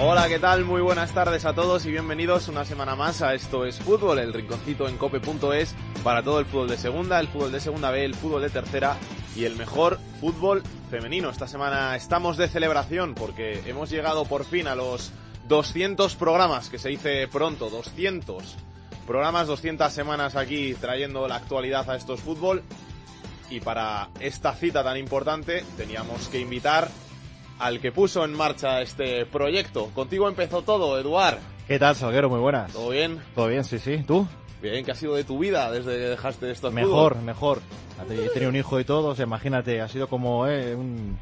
Hola, ¿qué tal? Muy buenas tardes a todos y bienvenidos una semana más a Esto es Fútbol, el rinconcito en cope.es para todo el fútbol de segunda, el fútbol de segunda B, el fútbol de tercera y el mejor fútbol femenino. Esta semana estamos de celebración porque hemos llegado por fin a los 200 programas, que se dice pronto, 200 programas, 200 semanas aquí trayendo la actualidad a Esto es Fútbol. Y para esta cita tan importante teníamos que invitar al que puso en marcha este proyecto. Contigo empezó todo, Eduard. ¿Qué tal, Salguero? Muy buenas. ¿Todo bien? ¿Todo bien? Sí, sí. ¿Tú? Bien, ¿qué ha sido de tu vida desde que dejaste esto? Mejor, mejor. He tenido un hijo y todo, o sea, imagínate, ha sido como eh, un,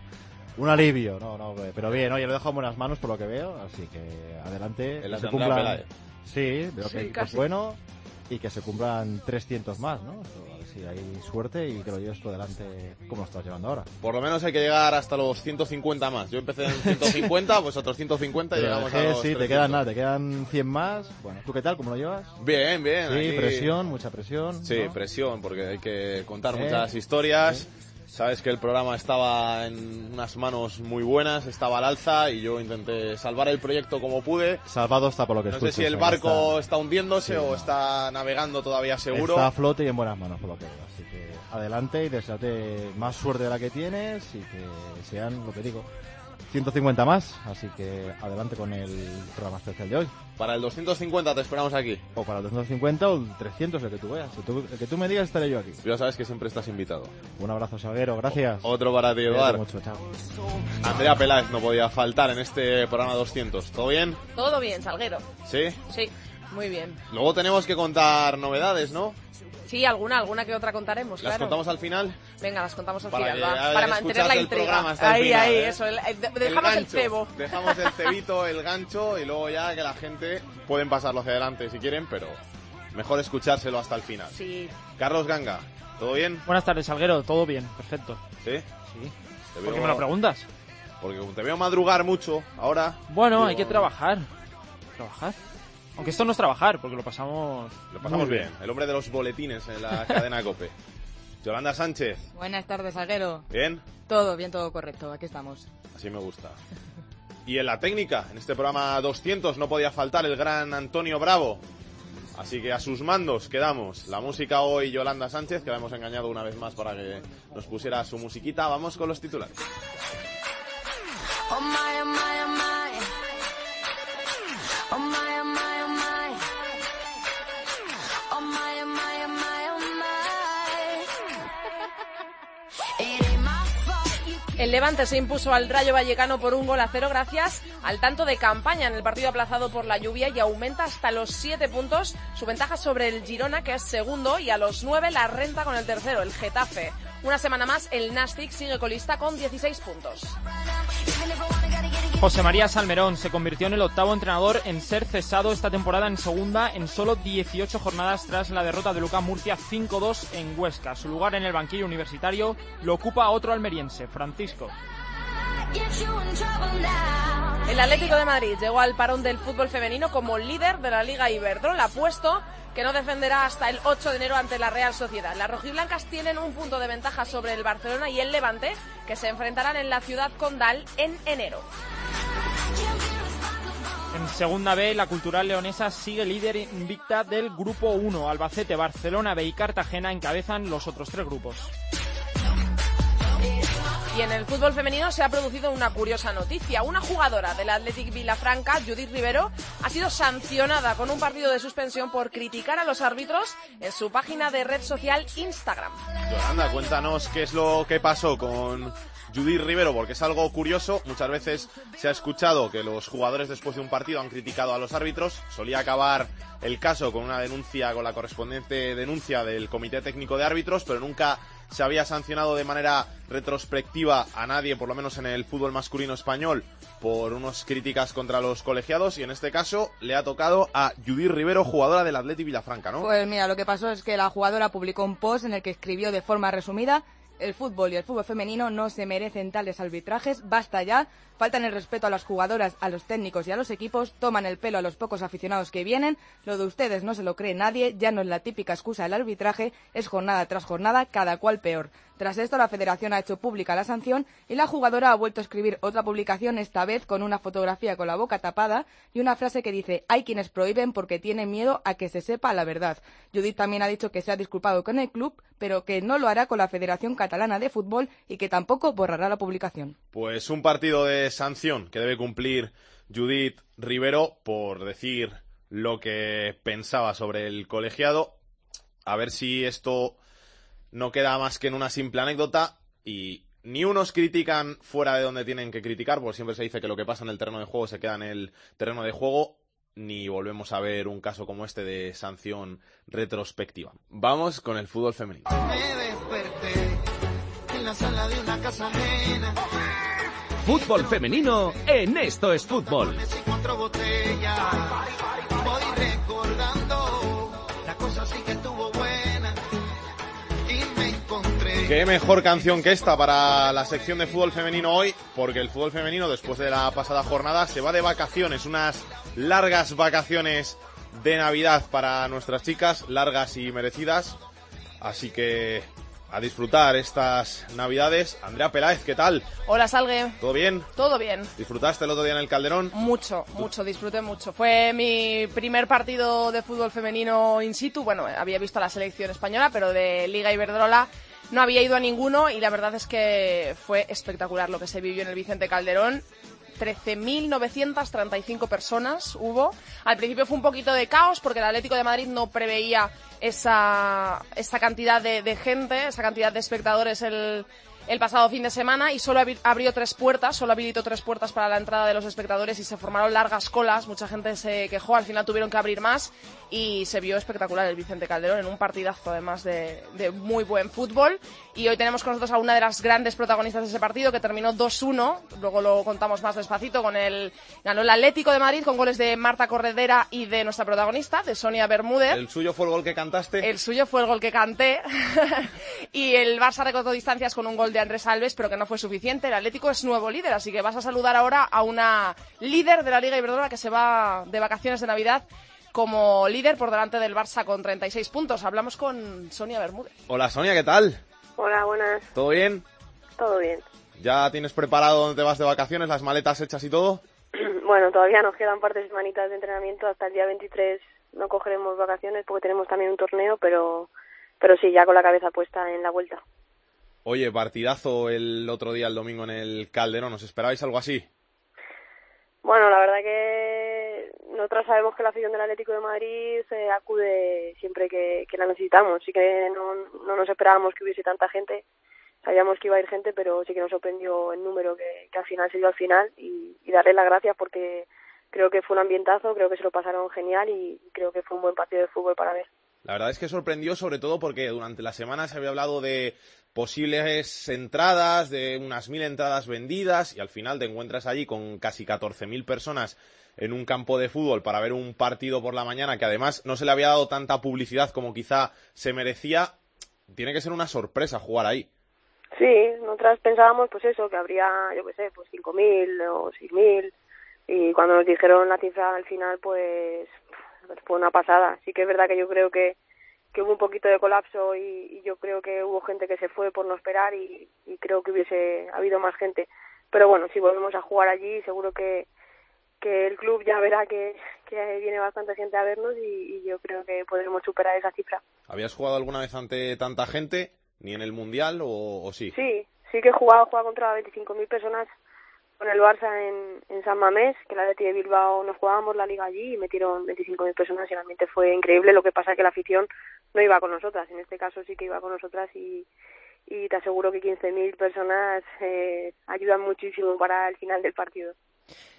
un alivio. No, no, pero bien, oye, lo dejo en buenas manos por lo que veo, así que adelante. En la que se cumplan-. Sí, veo Sí, que el es bueno y que se cumplan 300 más, ¿no? Si hay suerte y que lo lleves tú adelante como lo estás llevando ahora. Por lo menos hay que llegar hasta los 150 más. Yo empecé en 150, pues otros 150 y llegamos a los sí, te 300. quedan nada, te quedan 100 más. Bueno, ¿tú qué tal? ¿Cómo lo llevas? Bien, bien. Sí, aquí- presión, mucha presión. Sí, ¿no? presión, porque hay que contar muchas historias. Sabes que el programa estaba en unas manos muy buenas, estaba al alza y yo intenté salvar el proyecto como pude. Salvado está por lo que No sé si el que barco está- está hundiéndose Sí, o no. está navegando todavía seguro. Está a flote y en buenas manos, por lo que veo. Así que adelante y deseate más suerte de la que tienes y que sean, lo que digo, 150 más. Así que adelante con el programa especial de hoy. Para el 250 te esperamos aquí. O para el 250 o el 300, el que tú veas. El, tú- el que tú me digas estaré yo aquí. Ya sabes que siempre estás invitado. Un abrazo, Salguero. Gracias. Otro para ti, Cuídate Eduard. mucho, chao. Andrea Peláez no podía faltar en este programa 200. ¿Todo bien? Todo bien, Salguero. ¿Sí? Sí, muy bien. Luego tenemos que contar novedades, ¿no? Sí, alguna, alguna que otra contaremos, ¿Las claro. contamos al final? Venga, las contamos al Para final, que va, hayan para mantener la intriga. hasta el ahí, final, ahí, ¿eh? eso. el- el- dejamos el, gancho. cebo. Dejamos el cebito, el gancho y luego ya que la gente pueden pasarlo hacia adelante si quieren, pero mejor escuchárselo hasta el final. Sí, Carlos Ganga, ¿todo bien? Buenas tardes, Salguero. Todo bien, perfecto. ¿Sí? Sí. ¿Por qué me lo preguntas? Porque como te veo madrugar mucho ahora. Bueno, digo, hay que trabajar. ¿Trabajar? Aunque esto no es trabajar, porque lo pasamos... Lo pasamos bien. El hombre de los boletines en la cadena COPE. Yolanda Sánchez, Buenas tardes, Salguero. ¿bien? Todo bien, todo correcto. Aquí estamos. Así me gusta. Y en la técnica, en este programa 200 no podía faltar el gran Antonio Bravo. Así que a sus mandos quedamos. La música hoy Yolanda Sánchez, que la hemos engañado una vez más para que nos pusiera su musiquita. Vamos con los titulares. Oh my, oh my, oh my. Oh my, oh my, oh my. El Levante se impuso al Rayo Vallecano por un gol a cero gracias al tanto de campaña en el partido aplazado por la lluvia y aumenta hasta los siete puntos su ventaja sobre el Girona, que es segundo, y a los nueve la renta con el tercero, el Getafe. Una semana más, el Nastic sigue colista con 16 puntos. José María Salmerón se convirtió en el octavo entrenador en ser cesado esta temporada en segunda en solo 18 jornadas tras la derrota de Lucas Murcia 5-2 en Huesca. Su lugar en el banquillo universitario lo ocupa otro almeriense, Francisco. El Atlético de Madrid llegó al parón del fútbol femenino como líder de la Liga Iberdrola, puesto que no defenderá hasta el 8 de enero ante la Real Sociedad. Las rojiblancas tienen un punto de ventaja sobre el Barcelona y el Levante, que se enfrentarán en la ciudad condal en enero. En segunda B, la cultural leonesa sigue líder invicta del grupo 1. Albacete, Barcelona B y Cartagena encabezan los otros tres grupos. Y en el fútbol femenino se ha producido una curiosa noticia. Una jugadora del Athletic Vilafranca, Judith Rivero, ha sido sancionada con un partido de suspensión por criticar a los árbitros en su página de red social Instagram. Yolanda, cuéntanos qué es lo que pasó con Judith Rivero, porque es algo curioso. Muchas veces se ha escuchado que los jugadores después de un partido han criticado a los árbitros. Solía acabar el caso con una denuncia, con la correspondiente denuncia del Comité Técnico de Árbitros, pero nunca se había sancionado de manera retrospectiva a nadie, por lo menos en el fútbol masculino español, por unas críticas contra los colegiados y en este caso le ha tocado a Judith Rivero, jugadora del Atleti Villafranca, ¿no? Pues mira, lo que pasó es que la jugadora publicó un post en el que escribió de forma resumida el fútbol y el fútbol femenino no se merecen tales arbitrajes, basta ya, faltan el respeto a las jugadoras, a los técnicos y a los equipos, toman el pelo a los pocos aficionados que vienen, lo de ustedes no se lo cree nadie, ya no es la típica excusa del arbitraje, es jornada tras jornada, cada cual peor. Tras esto, la federación ha hecho pública la sanción y la jugadora ha vuelto a escribir otra publicación, esta vez con una fotografía con la boca tapada y una frase que dice hay quienes prohíben porque tienen miedo a que se sepa la verdad. Judith también ha dicho que se ha disculpado con el club, pero que no lo hará con la Federación Catalana de Fútbol y que tampoco borrará la publicación. Pues un partido de sanción que debe cumplir Judith Rivero por decir lo que pensaba sobre el colegiado. A ver si esto no queda más que en una simple anécdota y ni unos critican fuera de donde tienen que criticar, porque siempre se dice que lo que pasa en el terreno de juego se queda en el terreno de juego, ni volvemos a ver un caso como este de sanción retrospectiva. Vamos con el fútbol femenino. Me desperté en la sala de una casa ajena. Fútbol femenino en Esto es Fútbol. Qué mejor canción que esta para la sección de fútbol femenino hoy, porque el fútbol femenino después de la pasada jornada se va de vacaciones, unas largas vacaciones de Navidad para nuestras chicas, largas y merecidas. Así que a disfrutar estas Navidades. Andrea Peláez, ¿qué tal? Hola, Salgue. ¿Todo bien? Todo bien. ¿Disfrutaste el otro día en el Calderón? Mucho, mucho, disfruté mucho. Fue mi primer partido de fútbol femenino in situ. Bueno, había visto a la selección española, pero de Liga Iberdrola no había ido a ninguno y la verdad es que fue espectacular lo que se vivió en el Vicente Calderón. 13.935 personas hubo. Al principio fue un poquito de caos porque el Atlético de Madrid no preveía esa, esa cantidad de, gente, esa cantidad de espectadores el, el pasado fin de semana y solo abri- abrió tres puertas, solo habilitó tres puertas para la entrada de los espectadores y se formaron largas colas. Mucha gente se quejó, al final tuvieron que abrir más y se vio espectacular el Vicente Calderón en un partidazo además de, de muy buen fútbol. Y hoy tenemos con nosotros a una de las grandes protagonistas de ese partido que terminó 2-1, luego lo contamos más despacito con el ganó el Atlético de Madrid con goles de Marta Corredera y de nuestra protagonista, de Sonia Bermúdez. ¿El suyo fue el gol que cantaste? El suyo fue el gol que canté. y el Barça recortó distancias con un gol de Andrés Alves, pero que no fue suficiente. El Atlético es nuevo líder, así que vas a saludar ahora a una líder de la Liga Iberdrola que se va de vacaciones de Navidad como líder por delante del Barça con 36 puntos. Hablamos con Sonia Bermúdez. Hola Sonia, ¿qué tal? Hola, buenas. ¿Todo bien? Todo bien. ¿Ya tienes preparado dónde te vas de vacaciones, las maletas hechas y todo? Bueno, todavía nos quedan un par de semanitas de entrenamiento. Hasta el día 23 no cogeremos vacaciones porque tenemos también un torneo, pero, pero sí, ya con la cabeza puesta en la vuelta. Oye, partidazo el otro día, el domingo en el Calderón. ¿Os esperabais algo así? Bueno, la verdad que nosotros sabemos que la afición del Atlético de Madrid se acude siempre que, la necesitamos. Sí que no, no nos esperábamos que hubiese tanta gente. Sabíamos que iba a ir gente, pero sí que nos sorprendió el número que, que al final se dio al final y, y darle las gracias porque creo que fue un ambientazo, creo que se lo pasaron genial y creo que fue un buen partido de fútbol para ver. La verdad es que sorprendió sobre todo porque durante la semana se había hablado de posibles entradas, de unas mil entradas vendidas y al final te encuentras allí con casi 14.000 personas en un campo de fútbol para ver un partido por la mañana que además no se le había dado tanta publicidad como quizá se merecía. Tiene que ser una sorpresa jugar ahí. Sí, nosotras pensábamos pues eso, que habría, yo qué sé, pues 5.000 o 6.000 y cuando nos dijeron la cifra al final pues fue una pasada. Sí que es verdad que yo creo que, que hubo un poquito de colapso y, y yo creo que hubo gente que se fue por no esperar y, y creo que hubiese habido más gente. Pero bueno, si volvemos a jugar allí seguro que, que el club ya verá que, que viene bastante gente a vernos y, y yo creo que podremos superar esa cifra. ¿Habías jugado alguna vez ante tanta gente? ¿Ni en el Mundial o, o sí? Sí, sí que he jugado, he jugado contra 25.000 personas con el Barça en, en San Mamés, que la de Bilbao nos jugábamos la liga allí y metieron 25.000 personas y el ambiente fue increíble. Lo que pasa es que la afición no iba con nosotras, en este caso sí que iba con nosotras y, y te aseguro que 15.000 personas eh, ayudan muchísimo para el final del partido.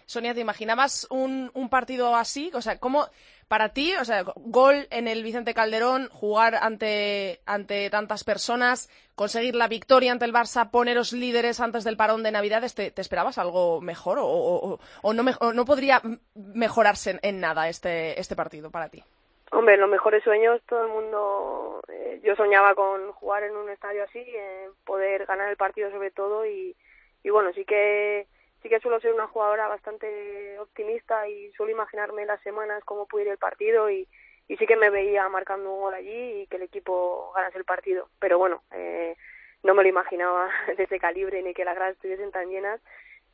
Sonia, ¿te imaginabas un, un partido así? O sea, ¿cómo para ti, o sea, gol en el Vicente Calderón, jugar ante, ante tantas personas, conseguir la victoria ante el Barça, poneros líderes antes del parón de Navidades, ¿te, esperabas algo mejor o, o- o no, me- no podría mejorarse en, nada este, este partido para ti? Hombre, los mejores sueños todo el mundo, eh, yo soñaba con jugar en un estadio así, eh, poder ganar el partido sobre todo y, y bueno, sí que sí que suelo ser una jugadora bastante optimista y suelo imaginarme las semanas cómo puede ir el partido y, y sí que me veía marcando un gol allí y que el equipo ganase el partido. Pero bueno, eh, no me lo imaginaba de ese calibre ni que las gradas estuviesen tan llenas.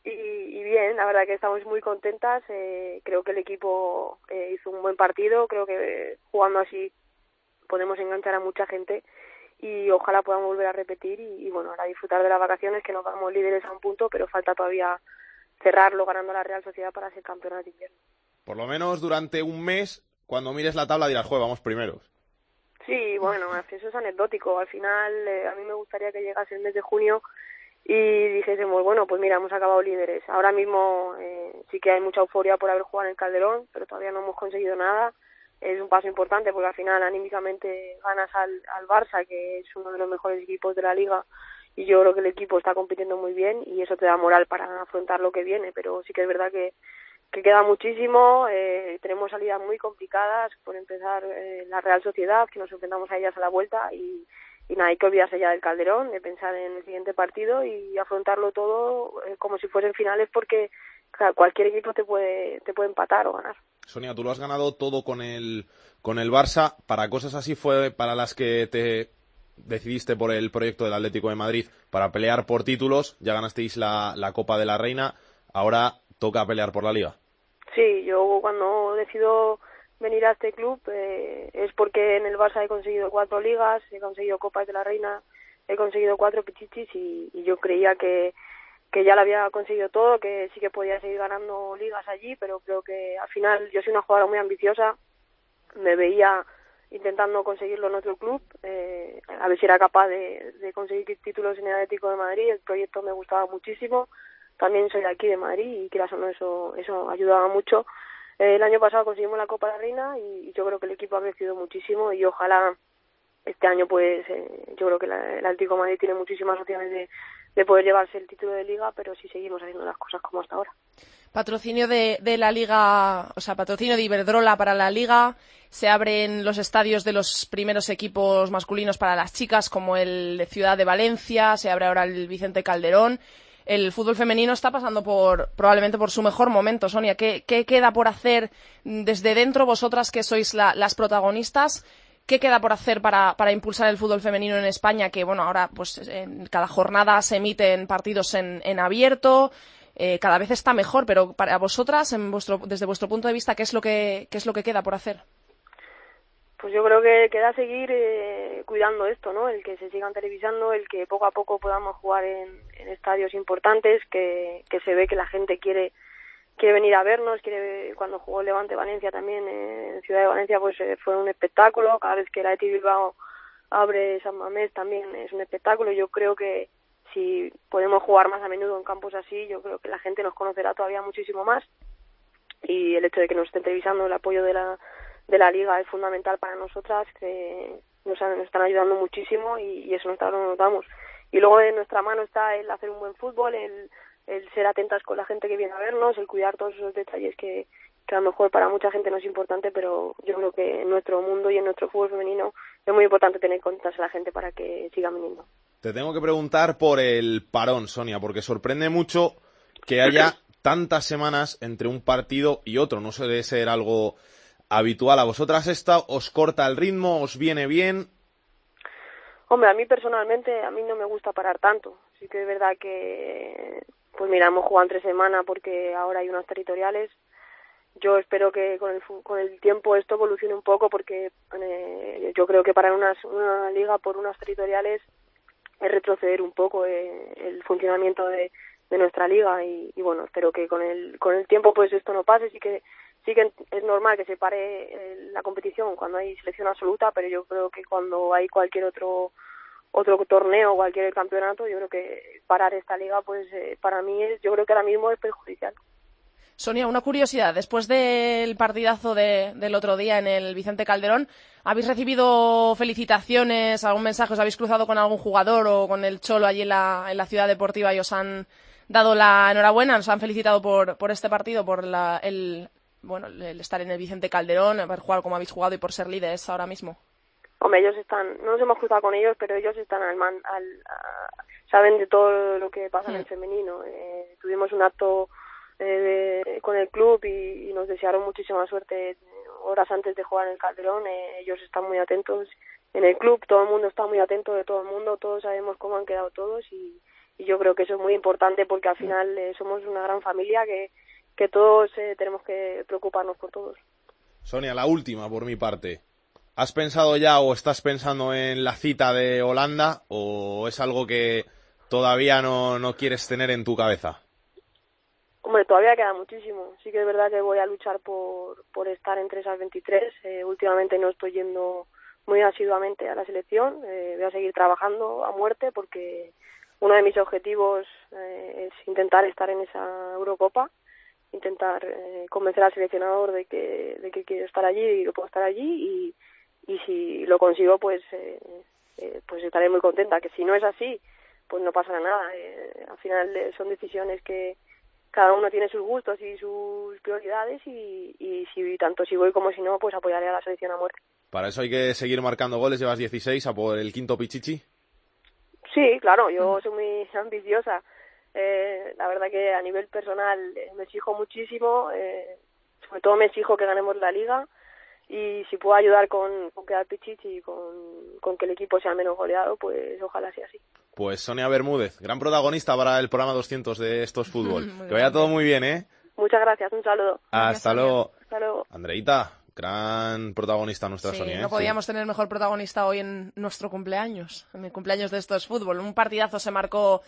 Y, y bien, la verdad que estamos muy contentas. eh, creo que el equipo eh, hizo un buen partido. Creo que jugando así podemos enganchar a mucha gente y ojalá podamos volver a repetir y, y, bueno, ahora disfrutar de las vacaciones que nos vamos líderes a un punto, pero falta todavía cerrarlo ganando la Real Sociedad para ser campeonas de invierno. Por lo menos durante un mes, cuando mires la tabla dirás, juega, vamos primeros. Sí, bueno, eso es anecdótico. Al final, eh, a mí me gustaría que llegase el mes de junio y dijésemos, bueno, pues mira, hemos acabado líderes. Ahora mismo eh, sí que hay mucha euforia por haber jugado en el Calderón, pero todavía no hemos conseguido nada. Es un paso importante porque al final anímicamente ganas al, al Barça, que es uno de los mejores equipos de la liga, y yo creo que el equipo está compitiendo muy bien y eso te da moral para afrontar lo que viene, pero sí que es verdad que, que queda muchísimo, eh, tenemos salidas muy complicadas, por empezar eh, la Real Sociedad, que nos enfrentamos a ellas a la vuelta y, y nada, hay que olvidarse ya del Calderón, de pensar en el siguiente partido y afrontarlo todo eh, como si fuesen finales porque claro, cualquier equipo te puede, te puede empatar o ganar. Sonia, tú lo has ganado todo con el, con el Barça. Para cosas así fue para las que te decidiste por el proyecto del Atlético de Madrid para pelear por títulos. Ya ganasteis la, la Copa de la Reina. Ahora toca pelear por la Liga. Sí, yo cuando decido venir a este club eh, es porque en el Barça he conseguido cuatro ligas, he conseguido Copas de la Reina, he conseguido cuatro pichichis y, yo creía que, que ya lo había conseguido todo, que sí que podía seguir ganando ligas allí, pero creo que al final yo soy una jugadora muy ambiciosa, me veía intentando conseguirlo en otro club, eh, a ver si era capaz de, de conseguir títulos en el Atlético de Madrid, el proyecto me gustaba muchísimo, también soy de aquí de Madrid y quieras o no eso, eso ayudaba mucho. El año pasado conseguimos la Copa de la Reina y, yo creo que el equipo ha crecido muchísimo y ojalá este año pues eh, yo creo que la- el Atlético Madrid tiene muchísimas opciones de, de poder llevarse el título de liga, pero si seguimos haciendo las cosas como hasta ahora. Patrocinio de, de la Liga, o sea, patrocinio de Iberdrola para la Liga. Se abren los estadios de los primeros equipos masculinos para las chicas, como el de Ciudad de Valencia. Se abre ahora el Vicente Calderón. El fútbol femenino está pasando por probablemente por su mejor momento. Sonia, ¿qué, queda por hacer desde dentro vosotras que sois la- las protagonistas? ¿Qué queda por hacer para, para impulsar el fútbol femenino en España? Que bueno, ahora pues en cada jornada se emiten partidos en, en abierto, eh, cada vez está mejor, pero para vosotras, en vuestro, desde vuestro punto de vista, ¿qué es lo que, qué es lo que queda por hacer? Pues yo creo que queda seguir eh, cuidando esto, ¿no? El que se sigan televisando, el que poco a poco podamos jugar en, en estadios importantes, que, que se ve que la gente quiere quiere venir a vernos, quiere cuando jugó Levante Valencia también en Ciudad de Valencia pues eh, fue un espectáculo, cada vez que la ETI Bilbao abre San Mamés también es un espectáculo, yo creo que si podemos jugar más a menudo en campos así, yo creo que la gente nos conocerá todavía muchísimo más. Y el hecho de que nos estén televisando el apoyo de la de la liga es fundamental para nosotras que nos, han- nos están ayudando muchísimo y, y eso nosotros lo notamos y luego en nuestra mano está el hacer un buen fútbol el, el ser atentas con la gente que viene a vernos el cuidar todos esos detalles que, a lo mejor para mucha gente no es importante pero yo creo que en nuestro mundo y en nuestro fútbol femenino es muy importante tener cuentas a la gente para que siga viniendo Te tengo que preguntar por el parón, Sonia, porque sorprende mucho que haya tantas semanas entre un partido y otro. No suele ser algo habitual. ¿A vosotras esta os corta el ritmo? ¿Os viene bien? Hombre, a mí personalmente, a mí no me gusta parar tanto. Sí que es verdad que, pues mira, hemos jugado entre semana porque ahora hay unas territoriales. Yo espero que con el, con el tiempo esto evolucione un poco porque eh, yo creo que para unas, una liga por unas territoriales es retroceder un poco eh, el funcionamiento de, de nuestra liga y, y bueno, espero que con el, con el tiempo pues esto no pase. Sí que sí que es normal que se pare eh, la competición cuando hay selección absoluta, pero yo creo que cuando hay cualquier otro otro torneo, cualquier campeonato, yo creo que parar esta liga, pues eh, para mí es, yo creo que ahora mismo es perjudicial. Sonia, una curiosidad. Después del partidazo de- del otro día en el Vicente Calderón, ¿habéis recibido felicitaciones, algún mensaje? ¿Os habéis cruzado con algún jugador o con el Cholo allí en la, en la ciudad deportiva y os han dado la enhorabuena? ¿Os han felicitado por, por este partido, por la- el, bueno, el estar en el Vicente Calderón, haber jugado como habéis jugado y por ser líderes ahora mismo? Hombre, ellos están, no nos hemos cruzado con ellos, pero ellos están al, man, al a- saben de todo lo que pasa en el femenino. Eh, tuvimos un acto eh, de- con el club y, y nos desearon muchísima suerte horas antes de jugar en el Calderón. Eh, ellos están muy atentos en el club, todo el mundo está muy atento de todo el mundo, todos sabemos cómo han quedado todos y, y yo creo que eso es muy importante porque al final eh, somos una gran familia que, que todos eh, tenemos que preocuparnos por todos. Sonia, la última por mi parte. ¿Has pensado ya o estás pensando en la cita de Holanda o es algo que todavía no, no quieres tener en tu cabeza? Hombre, todavía queda muchísimo. Sí que es verdad que voy a luchar por, por estar entre esas 23. Eh, últimamente no estoy yendo muy asiduamente a la selección. Eh, voy a seguir trabajando a muerte porque uno de mis objetivos eh, es intentar estar en esa Eurocopa, intentar eh, convencer al seleccionador de que, de que quiero estar allí y que puedo estar allí y, y si lo consigo pues eh, eh, pues estaré muy contenta. Que si no es así, pues no pasará nada. Eh, al final eh, son decisiones que cada uno tiene sus gustos y sus prioridades y, y si tanto si voy como si no, pues apoyaré a la selección a muerte. Para eso hay que seguir marcando goles. Llevas 16 a por el quinto pichichi. Sí, claro, yo soy muy ambiciosa. Eh, la verdad que a nivel personal eh, me exijo muchísimo, eh, sobre todo me exijo que ganemos la liga y si puedo ayudar con, con quedar pichichi y con, con que el equipo sea menos goleado, pues ojalá sea así. Pues Sonia Bermúdez, gran protagonista para el programa 200 de Estos Fútbol. Que vaya bien. todo muy bien, ¿eh? Muchas gracias, un saludo. Hasta luego. Hasta luego. Andreita, gran protagonista nuestra Sí, Sonia. ¿eh? no podíamos tener mejor protagonista hoy en nuestro cumpleaños, en el cumpleaños de estos fútbol. Un partidazo se marcó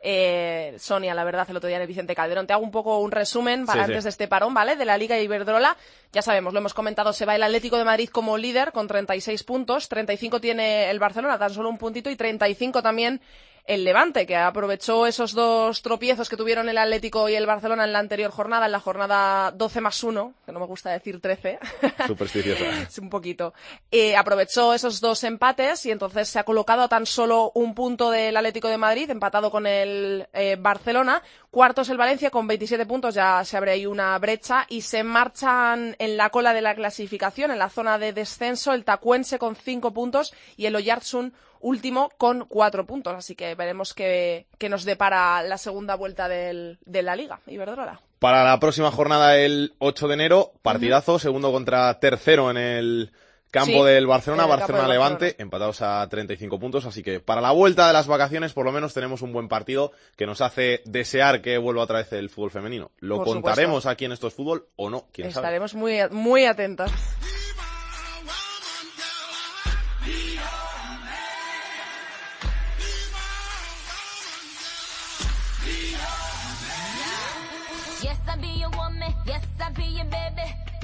eh, Sonia, la verdad, el otro día en el Vicente Calderón. Te hago un poco un resumen para Sí, sí. antes de este parón, ¿vale? De la Liga Iberdrola. Ya sabemos, lo hemos comentado, se va el Atlético de Madrid como líder con 36 puntos, 35 tiene el Barcelona, tan solo un puntito, y 35 también el Levante, que aprovechó esos dos tropiezos que tuvieron el Atlético y el Barcelona en la anterior jornada, en la jornada 12 más 1, que no me gusta decir 13. Supersticiosa. Sí, un poquito. Eh, aprovechó esos dos empates y entonces se ha colocado a tan solo un punto del Atlético de Madrid, empatado con el eh, Barcelona. Cuartos el Valencia con 27 puntos, ya se abre ahí una brecha y se marchan en la cola de la clasificación, en la zona de descenso, el Tacuense con 5 puntos y el Oyarzun último con 4 puntos. Así que veremos qué, qué nos depara la segunda vuelta del- de la Liga Iberdrola. Para la próxima jornada, el 8 de enero, partidazo, segundo contra tercero en el campo Sí, del Barcelona, Barcelona-Levante, Barcelona. empatados a 35 puntos. Así que para la vuelta de las vacaciones, por lo menos tenemos un buen partido que nos hace desear que vuelva otra vez el fútbol femenino. ¿Lo Por contaremos supuesto. aquí en estos fútbol o no? ¿Quién sabe? Estaremos muy, muy atentas.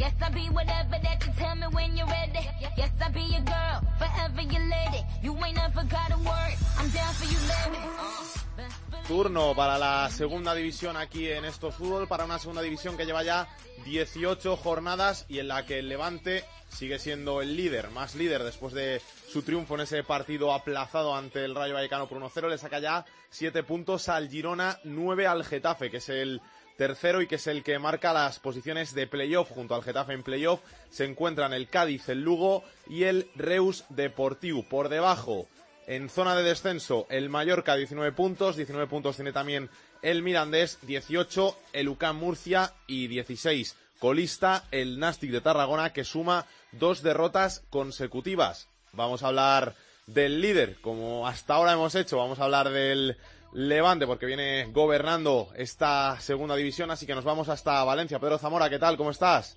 Yes, I be whatever that you tell me when you're ready. Yes, I be your girl, forever your lady. You ain't never. I'm down for you, baby. Uh. Turno para la segunda división aquí en estos fútbol, para una segunda división que lleva ya 18 jornadas y en la que el Levante sigue siendo el líder, más líder después de su triunfo en ese partido aplazado ante el Rayo Vallecano por 1-0, le saca ya 7 puntos al Girona, 9 al Getafe, que es el tercero y que es el que marca las posiciones de playoff junto al Getafe en playoff. Se encuentran el Cádiz, el Lugo y el Reus Deportivo. Por debajo, en zona de descenso, el Mallorca 19 puntos, 19 puntos tiene también el Mirandés, 18 el UCAM Murcia y 16 colista el Nastic de Tarragona que suma dos derrotas consecutivas. Vamos a hablar del líder, como hasta ahora hemos hecho, vamos a hablar del Levante porque viene gobernando esta segunda división, así que nos vamos hasta Valencia. Pedro Zamora, ¿qué tal? ¿Cómo estás?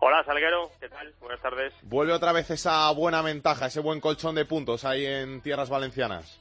Hola, Salguero, ¿qué tal? Buenas tardes. Vuelve otra vez esa buena ventaja, ese buen colchón de puntos ahí en tierras valencianas.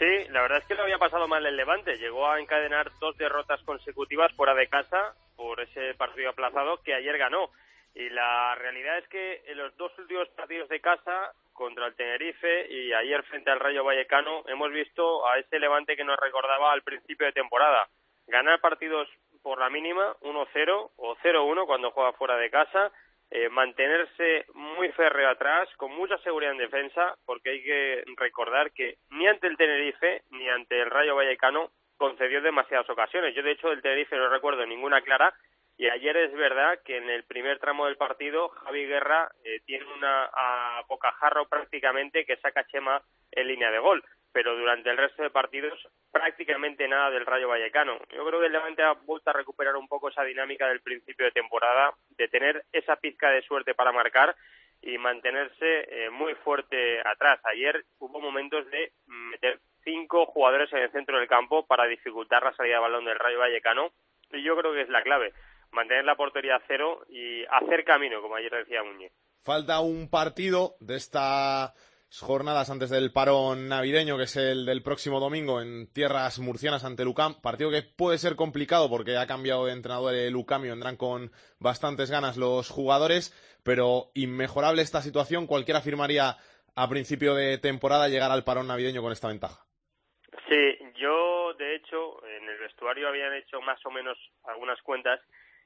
Sí, la verdad es que lo había pasado mal el Levante. Llegó a encadenar dos derrotas consecutivas fuera de casa por ese partido aplazado que ayer ganó. Y la realidad es que en los dos últimos partidos de casa, contra el Tenerife y ayer frente al Rayo Vallecano, hemos visto a ese Levante que nos recordaba al principio de temporada. Ganar partidos por la mínima 1-0 o 0-1 cuando juega fuera de casa, eh, mantenerse muy férreo atrás, con mucha seguridad en defensa, porque hay que recordar que ni ante el Tenerife ni ante el Rayo Vallecano concedió demasiadas ocasiones. Yo, de hecho, del Tenerife no recuerdo ninguna clara, y ayer es verdad que en el primer tramo del partido Javi Guerra eh, tiene una a bocajarro prácticamente que saca Chema en línea de gol, pero durante el resto de partidos prácticamente nada del Rayo Vallecano. Yo creo que el Levante ha vuelto a recuperar un poco esa dinámica del principio de temporada, de tener esa pizca de suerte para marcar y mantenerse eh, muy fuerte atrás. Ayer hubo momentos de meter cinco jugadores en el centro del campo para dificultar la salida de balón del Rayo Vallecano y yo creo que es la clave mantener la portería a cero y hacer camino, como ayer decía Muñiz. Falta un partido de estas jornadas antes del parón navideño, que es el del próximo domingo en tierras murcianas ante Lucam. Partido que puede ser complicado porque ha cambiado de entrenador el Lucam y vendrán con bastantes ganas los jugadores, pero inmejorable esta situación. Cualquiera afirmaría a principio de temporada llegar al parón navideño con esta ventaja. Sí, yo de hecho en el vestuario habían hecho más o menos algunas cuentas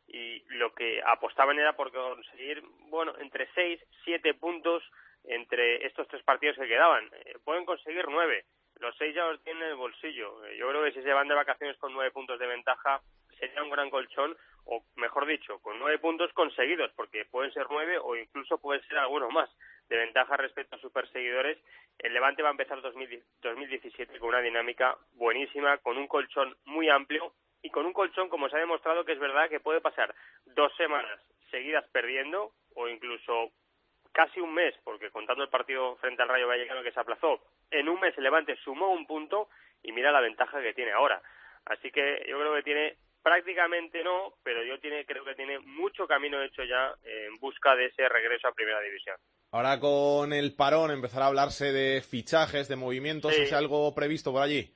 y lo que apostaban era por conseguir, bueno, entre seis, siete puntos entre estos tres partidos que quedaban. Eh, pueden conseguir nueve. Los seis ya los tienen en el bolsillo. Eh, yo creo que si se van de vacaciones con nueve puntos de ventaja sería un gran colchón, o mejor dicho, con nueve puntos conseguidos, porque pueden ser nueve o incluso pueden ser algunos más de ventaja respecto a sus perseguidores. El Levante va a empezar 2017 con una dinámica buenísima, con un colchón muy amplio y con un colchón, como se ha demostrado, que es verdad que puede pasar dos semanas seguidas perdiendo o incluso casi un mes, porque contando el partido frente al Rayo Vallecano que se aplazó, en un mes el Levante sumó un punto y mira la ventaja que tiene ahora. Así que yo creo que tiene prácticamente no, pero yo tiene, creo que tiene mucho camino hecho ya en busca de ese regreso a Primera División. Ahora con el parón empezará a hablarse de fichajes, de movimientos, Sí. ¿es algo previsto por allí?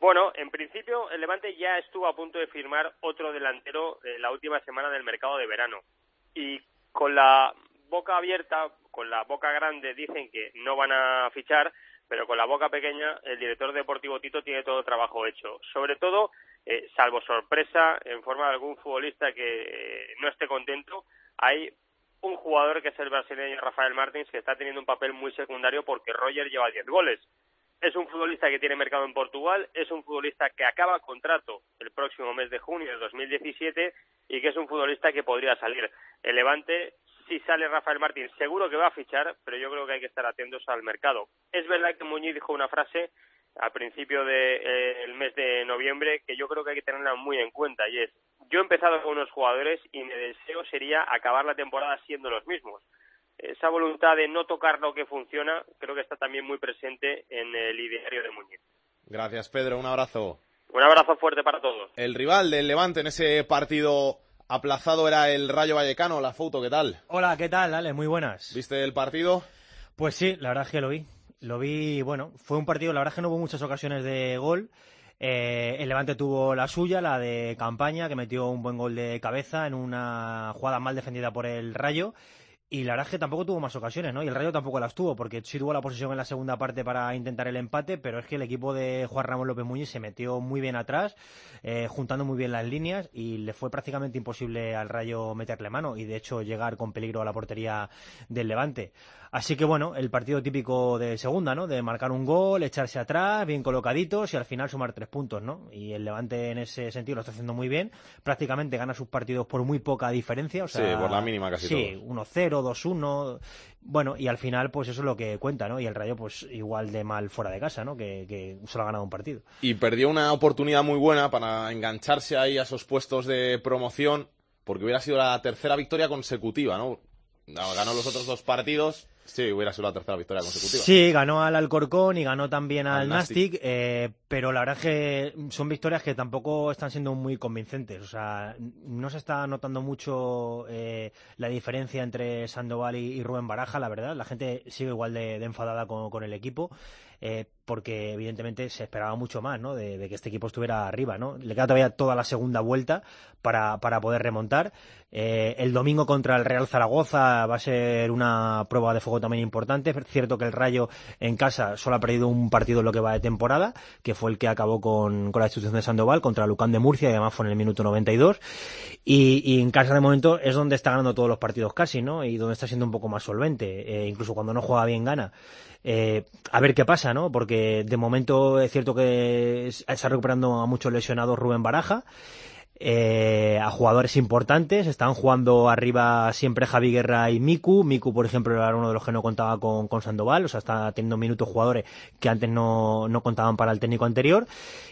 Bueno, en principio el Levante ya estuvo a punto de firmar otro delantero la última semana del mercado de verano. Y con la boca abierta, con la boca grande, dicen que no van a fichar, pero con la boca pequeña el director deportivo Tito tiene todo el trabajo hecho. Sobre todo, eh, salvo sorpresa en forma de algún futbolista que no esté contento, hay un jugador que es el brasileño Rafael Martins que está teniendo un papel muy secundario porque Roger lleva 10 goles es un futbolista que tiene mercado en Portugal, es un futbolista que acaba contrato el próximo mes de junio de 2017 y que es un futbolista que podría salir. El Levante, si sale Rafael Martín, seguro que va a fichar, pero yo creo que hay que estar atentos al mercado. Es verdad que Muñiz dijo una frase al principio del mes de noviembre que yo creo que hay que tenerla muy en cuenta y es, yo he empezado con unos jugadores y mi deseo sería acabar la temporada siendo los mismos esa voluntad de no tocar lo que funciona creo que está también muy presente en el ideario de Muñiz. Gracias, Pedro. Un abrazo. Un abrazo fuerte para todos. El rival del Levante en ese partido aplazado era el Rayo Vallecano. La foto, ¿qué tal? Hola, ¿qué tal? Ale, muy buenas. ¿Viste el partido? Pues sí, la verdad es que lo vi. Lo vi, bueno, fue un partido, la verdad es que no hubo muchas ocasiones de gol. Eh, el Levante tuvo la suya, la de campaña, que metió un buen gol de cabeza en una jugada mal defendida por el Rayo. Y la verdad es que tampoco tuvo más ocasiones, ¿no? Y el Rayo tampoco las tuvo, porque sí tuvo la posesión en la segunda parte para intentar el empate, pero es que el equipo de Juan Ramón López Muñiz se metió muy bien atrás, eh, juntando muy bien las líneas, y le fue prácticamente imposible al Rayo meterle mano, y de hecho llegar con peligro a la portería del Levante. Así que bueno, el partido típico de segunda, ¿no? De marcar un gol, echarse atrás, bien colocaditos y al final sumar tres puntos, ¿no? Y el Levante en ese sentido lo está haciendo muy bien. Prácticamente gana sus partidos por muy poca diferencia. O Sí, sea, por la mínima casi Sí, 1-0, 2-1. Bueno, y al final, pues eso es lo que cuenta, ¿no? Y el Rayo, pues igual de mal fuera de casa, ¿no? Que, que solo ha ganado un partido. Y perdió una oportunidad muy buena para engancharse ahí a esos puestos de promoción, porque hubiera sido la tercera victoria consecutiva, ¿no? No, Ganó los otros dos partidos. Sí, hubiera sido la tercera victoria consecutiva. Sí, ganó al Alcorcón y ganó también al, Al Nastic, eh, pero la verdad es que son victorias que tampoco están siendo muy convincentes. O sea, no se está notando mucho eh, la diferencia entre Sandoval y, y Rubén Baraja, la verdad. La gente sigue igual de, de enfadada con, con el equipo. Eh, porque evidentemente se esperaba mucho más, ¿no? De, de, que este equipo estuviera arriba, ¿no? Le queda todavía toda la segunda vuelta para, para poder remontar. Eh, el domingo contra el Real Zaragoza va a ser una prueba de fuego también importante. Es cierto que el Rayo en casa solo ha perdido un partido en lo que va de temporada, que fue el que acabó con, con la institución de Sandoval contra Lucán de Murcia, y además fue en el minuto 92. Y, y en casa de momento es donde está ganando todos los partidos casi, ¿no? Y donde está siendo un poco más solvente. Eh, incluso cuando no juega bien gana. Eh, a ver qué pasa, ¿no? Porque de momento es cierto que está recuperando a muchos lesionados Rubén Baraja. Eh, a jugadores importantes. Están jugando arriba siempre Javi Guerra y Miku. Miku, por ejemplo, era uno de los que no contaba con, con Sandoval. O sea, está teniendo minutos jugadores que antes no, no, contaban para el técnico anterior.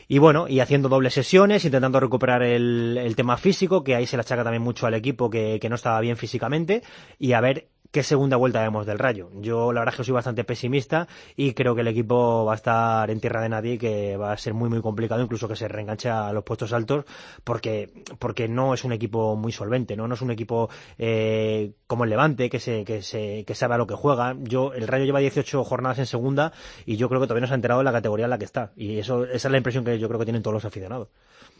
Y bueno, y haciendo dobles sesiones, intentando recuperar el, tema físico, que ahí se le achaca también mucho al equipo que no estaba bien físicamente. Y a ver qué segunda vuelta vemos del Rayo. Yo la verdad es que soy bastante pesimista y creo que el equipo va a estar en tierra de nadie que va a ser muy muy complicado incluso que se reenganche a los puestos altos porque porque no es un equipo muy solvente, no, no es un equipo eh, como el Levante que se que se que sabe a lo que juega. Yo el Rayo lleva 18 jornadas en segunda y yo creo que todavía no se ha enterado de la categoría en la que está y eso esa es la impresión que yo creo que tienen todos los aficionados.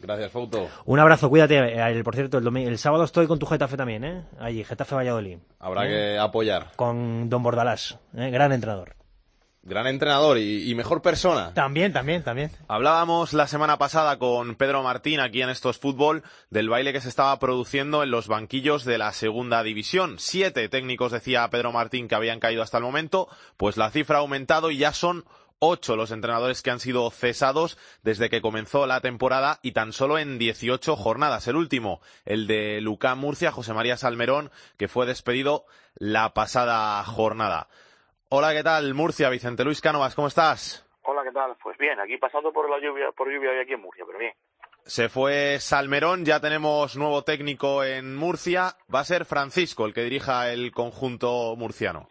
Gracias, Fauto. Un abrazo, cuídate. Eh, por cierto, el, domingo, el sábado estoy con tu Getafe también, ¿eh? Allí, Getafe Valladolid. Habrá ¿Eh? que apoyar. Con Don Bordalás, ¿eh? gran entrenador. Gran entrenador y, y, mejor persona. También, también, también. Hablábamos la semana pasada con Pedro Martín aquí en Estos Fútbol del baile que se estaba produciendo en los banquillos de la segunda división. Siete técnicos, decía Pedro Martín, que habían caído hasta el momento. Pues la cifra ha aumentado y ya son ocho los entrenadores que han sido cesados desde que comenzó la temporada y tan solo en 18 jornadas. El último, el de Lucán Murcia, José María Salmerón, que fue despedido la pasada jornada. Hola, ¿qué tal? Murcia, Vicente Luis Cánovas, ¿cómo estás? Hola, ¿qué tal? Pues bien, aquí pasando por la lluvia, por lluvia hoy aquí en Murcia, pero bien. Se fue Salmerón, ya tenemos nuevo técnico en Murcia. Va a ser Francisco el que dirija el conjunto murciano.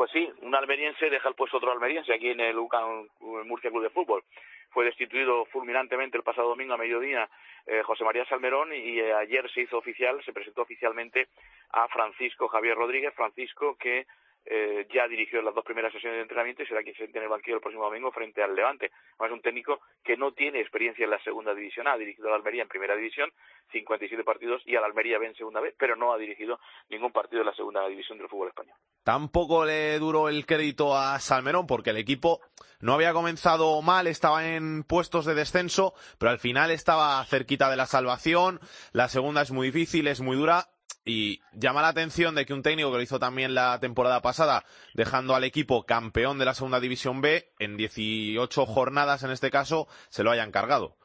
Pues sí, un almeriense deja el puesto otro almeriense aquí en el UCAN Murcia Club de Fútbol. Fue destituido fulminantemente el pasado domingo a mediodía eh, José María Salmerón y eh, ayer se hizo oficial, se presentó oficialmente a Francisco Javier Rodríguez, Francisco que eh, ya dirigió las dos primeras sesiones de entrenamiento y será quien se en el banquillo el próximo domingo frente al Levante. Es un técnico que no tiene experiencia en la segunda división ha dirigido a la Almería en primera división, 57 partidos, y a la Almería B en segunda B, pero no ha dirigido ningún partido en la segunda división del fútbol español. Tampoco le duró el crédito a Salmerón porque el equipo no había comenzado mal, estaba en puestos de descenso, pero al final estaba cerquita de la salvación. La segunda es muy difícil, es muy dura y llama la atención de que un técnico que lo hizo también la temporada pasada, dejando al equipo campeón de la segunda división B, en 18 jornadas en este caso, se lo hayan cargado.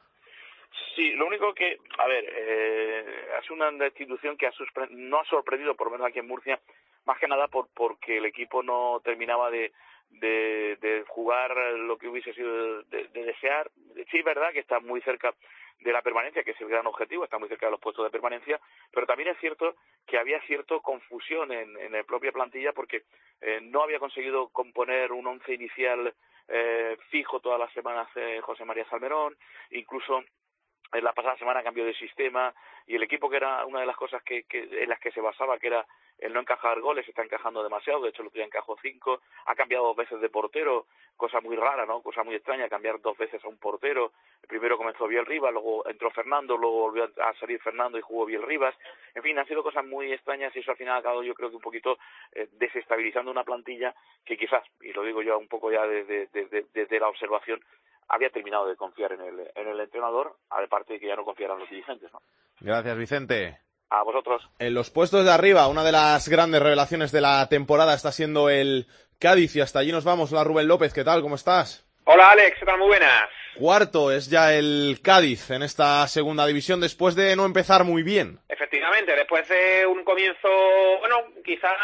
Sí, lo único que, a ver, eh, es una institución que ha no ha sorprendido, por lo menos aquí en Murcia, más que nada por, porque el equipo no terminaba de, de, jugar lo que hubiese sido de, de desear. Sí, es verdad que está muy cerca de la permanencia, que es el gran objetivo, está muy cerca de los puestos de permanencia, pero también es cierto que había cierta confusión en, en la propia plantilla porque eh, no había conseguido componer un once inicial eh, fijo todas las semanas eh, José María Salmerón, incluso en la pasada semana cambió de sistema y el equipo que era una de las cosas que, que, en las que se basaba, que era el no encajar goles, está encajando demasiado, de hecho el otro día encajó cinco, ha cambiado dos veces de portero, cosa muy rara, ¿no? Cosa muy extraña, cambiar dos veces a un portero, primero comenzó Biel Rivas, luego entró Fernando, luego volvió a salir Fernando y jugó Biel Rivas, en fin, han sido cosas muy extrañas y eso al final ha acabado yo creo que un poquito eh, desestabilizando una plantilla que quizás, y lo digo yo un poco ya desde, desde, desde la observación, había terminado de confiar en el, en el entrenador, aparte de que ya no confiaran los dirigentes. ¿no? Gracias, Vicente. A vosotros. En los puestos de arriba, una de las grandes revelaciones de la temporada está siendo el Cádiz y hasta allí nos vamos. Hola Rubén López, ¿qué tal? ¿Cómo estás? Hola Alex, ¿qué tal? Muy buenas. Cuarto es ya el Cádiz en esta segunda división después de no empezar muy bien. Efectivamente, después de un comienzo, bueno, quizá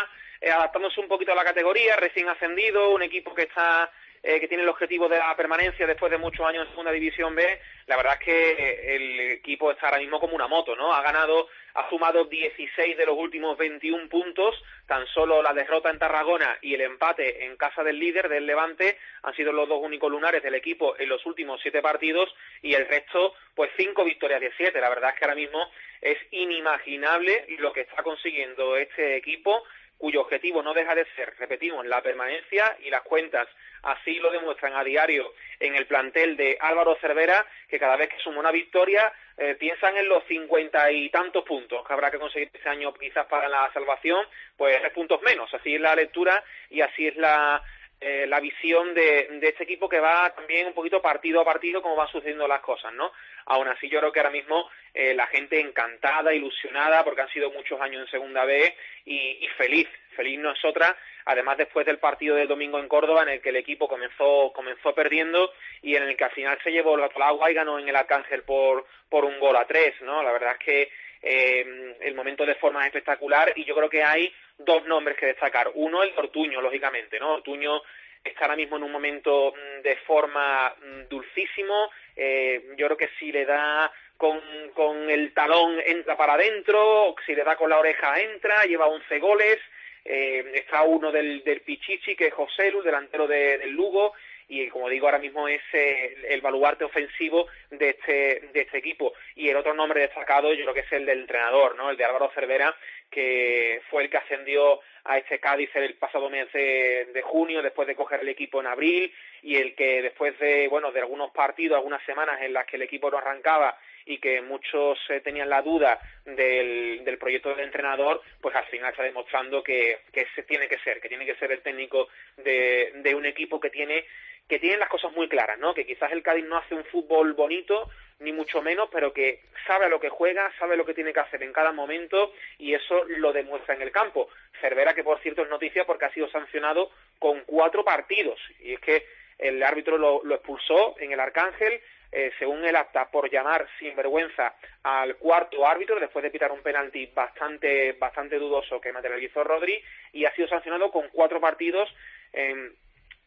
eh, adaptándose un poquito a la categoría, recién ascendido, un equipo que está eh, que tiene el objetivo de la permanencia después de muchos años en Segunda División B, la verdad es que el equipo está ahora mismo como una moto, ¿no? Ha ganado, ha sumado 16 de los últimos 21 puntos, tan solo la derrota en Tarragona y el empate en casa del líder, del Levante, han sido los dos únicos lunares del equipo en los últimos siete partidos y el resto, pues cinco victorias de siete. La verdad es que ahora mismo es inimaginable lo que está consiguiendo este equipo cuyo objetivo no deja de ser, repetimos, la permanencia y las cuentas así lo demuestran a diario en el plantel de Álvaro Cervera, que cada vez que suma una victoria eh, piensan en los cincuenta y tantos puntos que habrá que conseguir este año quizás para la salvación, pues tres puntos menos. Así es la lectura y así es la, eh, la visión de, de, este equipo que va también un poquito partido a partido como van sucediendo las cosas, ¿no? Aún así yo creo que ahora mismo eh, la gente encantada, ilusionada, porque han sido muchos años en Segunda B y, y feliz, feliz nosotras, además después del partido del domingo en Córdoba en el que el equipo comenzó, comenzó perdiendo y en el que al final se llevó el gato agua y ganó en el Arcángel por, por un gol a tres, ¿no? La verdad es que eh, el momento de forma es espectacular y yo creo que hay dos nombres que destacar. Uno, el Ortuño, lógicamente, ¿no? Ortuño está ahora mismo en un momento mm, de forma mm, dulcísimo. Eh, yo creo que si le da con, con el talón entra para adentro, si le da con la oreja entra, lleva 11 goles. Eh, está uno del, del Pichichi, que es José Lu, delantero de, del Lugo, y como digo ahora mismo es eh, el baluarte ofensivo de este de este equipo. Y el otro nombre destacado yo creo que es el del entrenador no el de Álvaro Cervera que fue el que ascendió a este Cádiz el pasado mes de, junio después de coger el equipo en abril y el que después de bueno de algunos partidos algunas semanas en las que el equipo no arrancaba y que muchos eh, tenían la duda del, del, proyecto del entrenador, pues al final está demostrando que, que se tiene que ser, que tiene que ser el técnico de, de un equipo que tiene que tienen las cosas muy claras, ¿no? Que quizás el Cádiz no hace un fútbol bonito, ni mucho menos, pero que sabe a lo que juega, sabe lo que tiene que hacer en cada momento y eso lo demuestra en el campo. Cervera, que por cierto es noticia porque ha sido sancionado con cuatro partidos y es que el árbitro lo, expulsó en el Arcángel, eh, según el acta, por llamar sin vergüenza al cuarto árbitro después de pitar un penalti bastante, bastante dudoso que materializó Rodri y ha sido sancionado con cuatro partidos en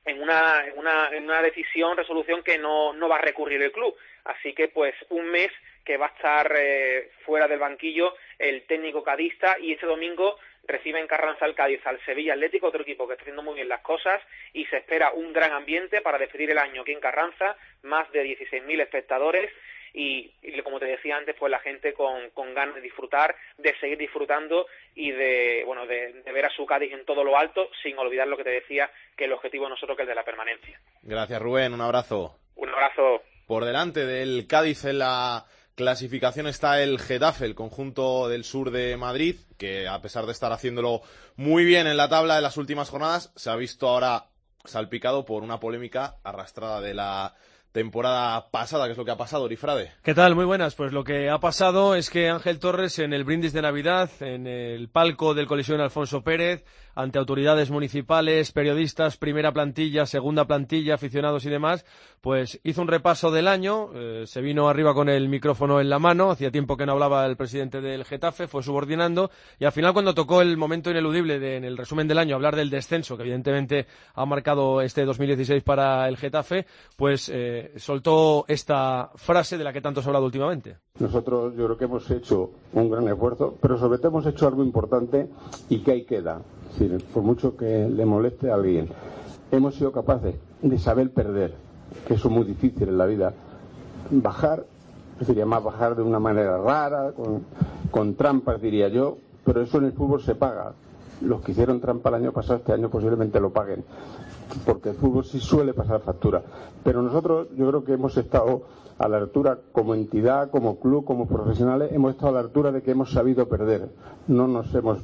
en una, en una, en una decisión, resolución que no, no va a recurrir el club. Así que, pues, un mes que va a estar eh, fuera del banquillo el técnico cadista y este domingo recibe en Carranza el Cádiz al Sevilla Atlético, otro equipo que está haciendo muy bien las cosas y se espera un gran ambiente para despedir el año aquí en Carranza, más de 16.000 espectadores y, y, como te decía antes, pues la gente con, con ganas de disfrutar, de seguir disfrutando y de, bueno, de, de, ver a su Cádiz en todo lo alto, sin olvidar lo que te decía, que el objetivo nosotros que es el de la permanencia. Gracias Rubén, un abrazo. Un abrazo. Por delante del Cádiz en la clasificación está el Getafe, el conjunto del sur de Madrid, que a pesar de estar haciéndolo muy bien en la tabla de las últimas jornadas, se ha visto ahora salpicado por una polémica arrastrada de la temporada pasada, ¿qué es lo que ha pasado, Orifrade? ¿Qué tal? Muy buenas. Pues lo que ha pasado es que Ángel Torres en el brindis de Navidad, en el palco del colisión Alfonso Pérez, ante autoridades municipales, periodistas, primera plantilla, segunda plantilla, aficionados y demás, pues hizo un repaso del año, eh, se vino arriba con el micrófono en la mano, hacía tiempo que no hablaba el presidente del Getafe, fue subordinando, y al final cuando tocó el momento ineludible de, en el resumen del año hablar del descenso, que evidentemente ha marcado este 2016 para el Getafe, pues eh, soltó esta frase de la que tanto se ha hablado últimamente. Nosotros yo creo que hemos hecho un gran esfuerzo, pero sobre todo hemos hecho algo importante y que ahí queda. Por mucho que le moleste a alguien, hemos sido capaces de saber perder, que eso es muy difícil en la vida. Bajar, sería más bajar de una manera rara, con, con trampas diría yo, pero eso en el fútbol se paga. Los que hicieron trampa el año pasado, este año posiblemente lo paguen, porque el fútbol sí suele pasar factura. Pero nosotros yo creo que hemos estado a la altura como entidad, como club, como profesionales, hemos estado a la altura de que hemos sabido perder. No nos hemos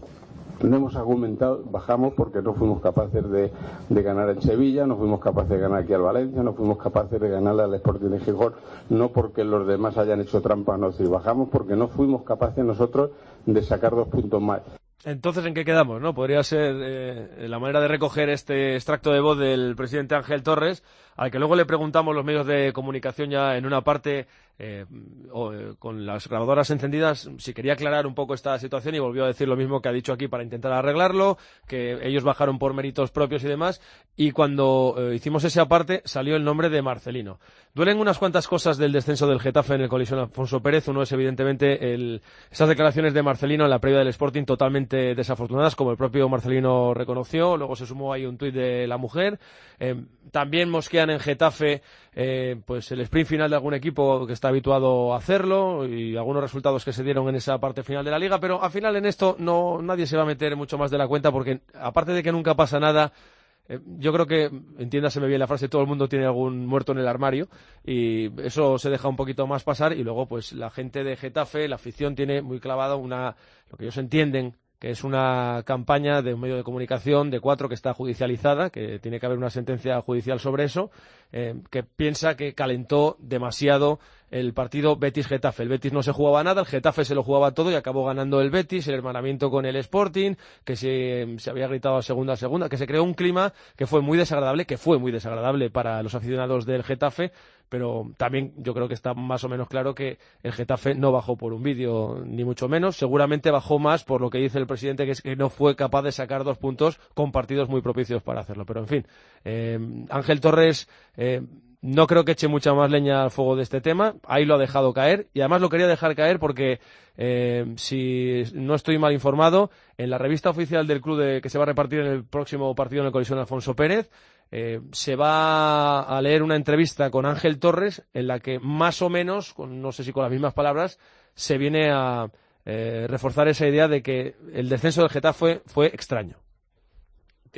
no hemos argumentado, bajamos porque no fuimos capaces de, de, ganar en Sevilla, no fuimos capaces de ganar aquí al Valencia, no fuimos capaces de ganarle al Sporting de Gijón, no porque los demás hayan hecho trampas, no, si bajamos porque no fuimos capaces nosotros de sacar dos puntos más. Entonces, ¿en qué quedamos? ¿No? Podría ser eh, la manera de recoger este extracto de voz del presidente Ángel Torres, al que luego le preguntamos los medios de comunicación ya en una parte eh, eh, con las grabadoras encendidas si quería aclarar un poco esta situación y volvió a decir lo mismo que ha dicho aquí para intentar arreglarlo, que ellos bajaron por méritos propios y demás. Y cuando eh, hicimos ese aparte salió el nombre de Marcelino. Duelen unas cuantas cosas del descenso del Getafe en el colisión Alfonso Pérez. Uno es evidentemente el, esas declaraciones de Marcelino en la previa del Sporting totalmente desafortunadas, como el propio Marcelino reconoció. Luego se sumó ahí un tuit de la mujer. También mosquean en Getafe pues el sprint final de algún equipo que está habituado a hacerlo y algunos resultados que se dieron en esa parte final de la liga, pero al final en esto no nadie se va a meter mucho más de la cuenta porque aparte de que nunca pasa nada, eh, yo creo que, entiéndaseme bien la frase, todo el mundo tiene algún muerto en el armario y eso se deja un poquito más pasar y luego pues la gente de Getafe, la afición tiene muy clavado una, lo que ellos entienden que es una campaña de un medio de comunicación de cuatro que está judicializada, que tiene que haber una sentencia judicial sobre eso, eh, que piensa que calentó demasiado el partido Betis-Getafe. El Betis no se jugaba nada, el Getafe se lo jugaba todo y acabó ganando el Betis, el hermanamiento con el Sporting, que se, se había gritado a segunda a segunda, que se creó un clima que fue muy desagradable, que fue muy desagradable para los aficionados del Getafe, pero también yo creo que está más o menos claro que el Getafe no bajó por un vídeo, ni mucho menos. Seguramente bajó más por lo que dice el presidente, que es que no fue capaz de sacar dos puntos con partidos muy propicios para hacerlo. Pero en fin, eh, Ángel Torres. Eh, no creo que eche mucha más leña al fuego de este tema. Ahí lo ha dejado caer. Y además lo quería dejar caer porque, eh, si no estoy mal informado, en la revista oficial del club de, que se va a repartir en el próximo partido en el colisión Alfonso Pérez, eh, se va a leer una entrevista con Ángel Torres en la que más o menos, con, no sé si con las mismas palabras, se viene a eh, reforzar esa idea de que el descenso del Getafe fue extraño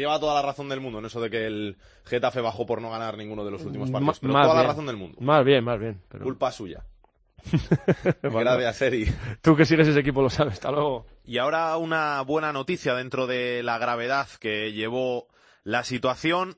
lleva toda la razón del mundo en eso de que el Getafe bajó por no ganar ninguno de los últimos partidos. Pero más toda la bien. razón del mundo. Más bien, más bien. pero- Culpa suya. Tú que sigues ese equipo lo sabes. Hasta luego. Y ahora una buena noticia dentro de la gravedad que llevó la situación.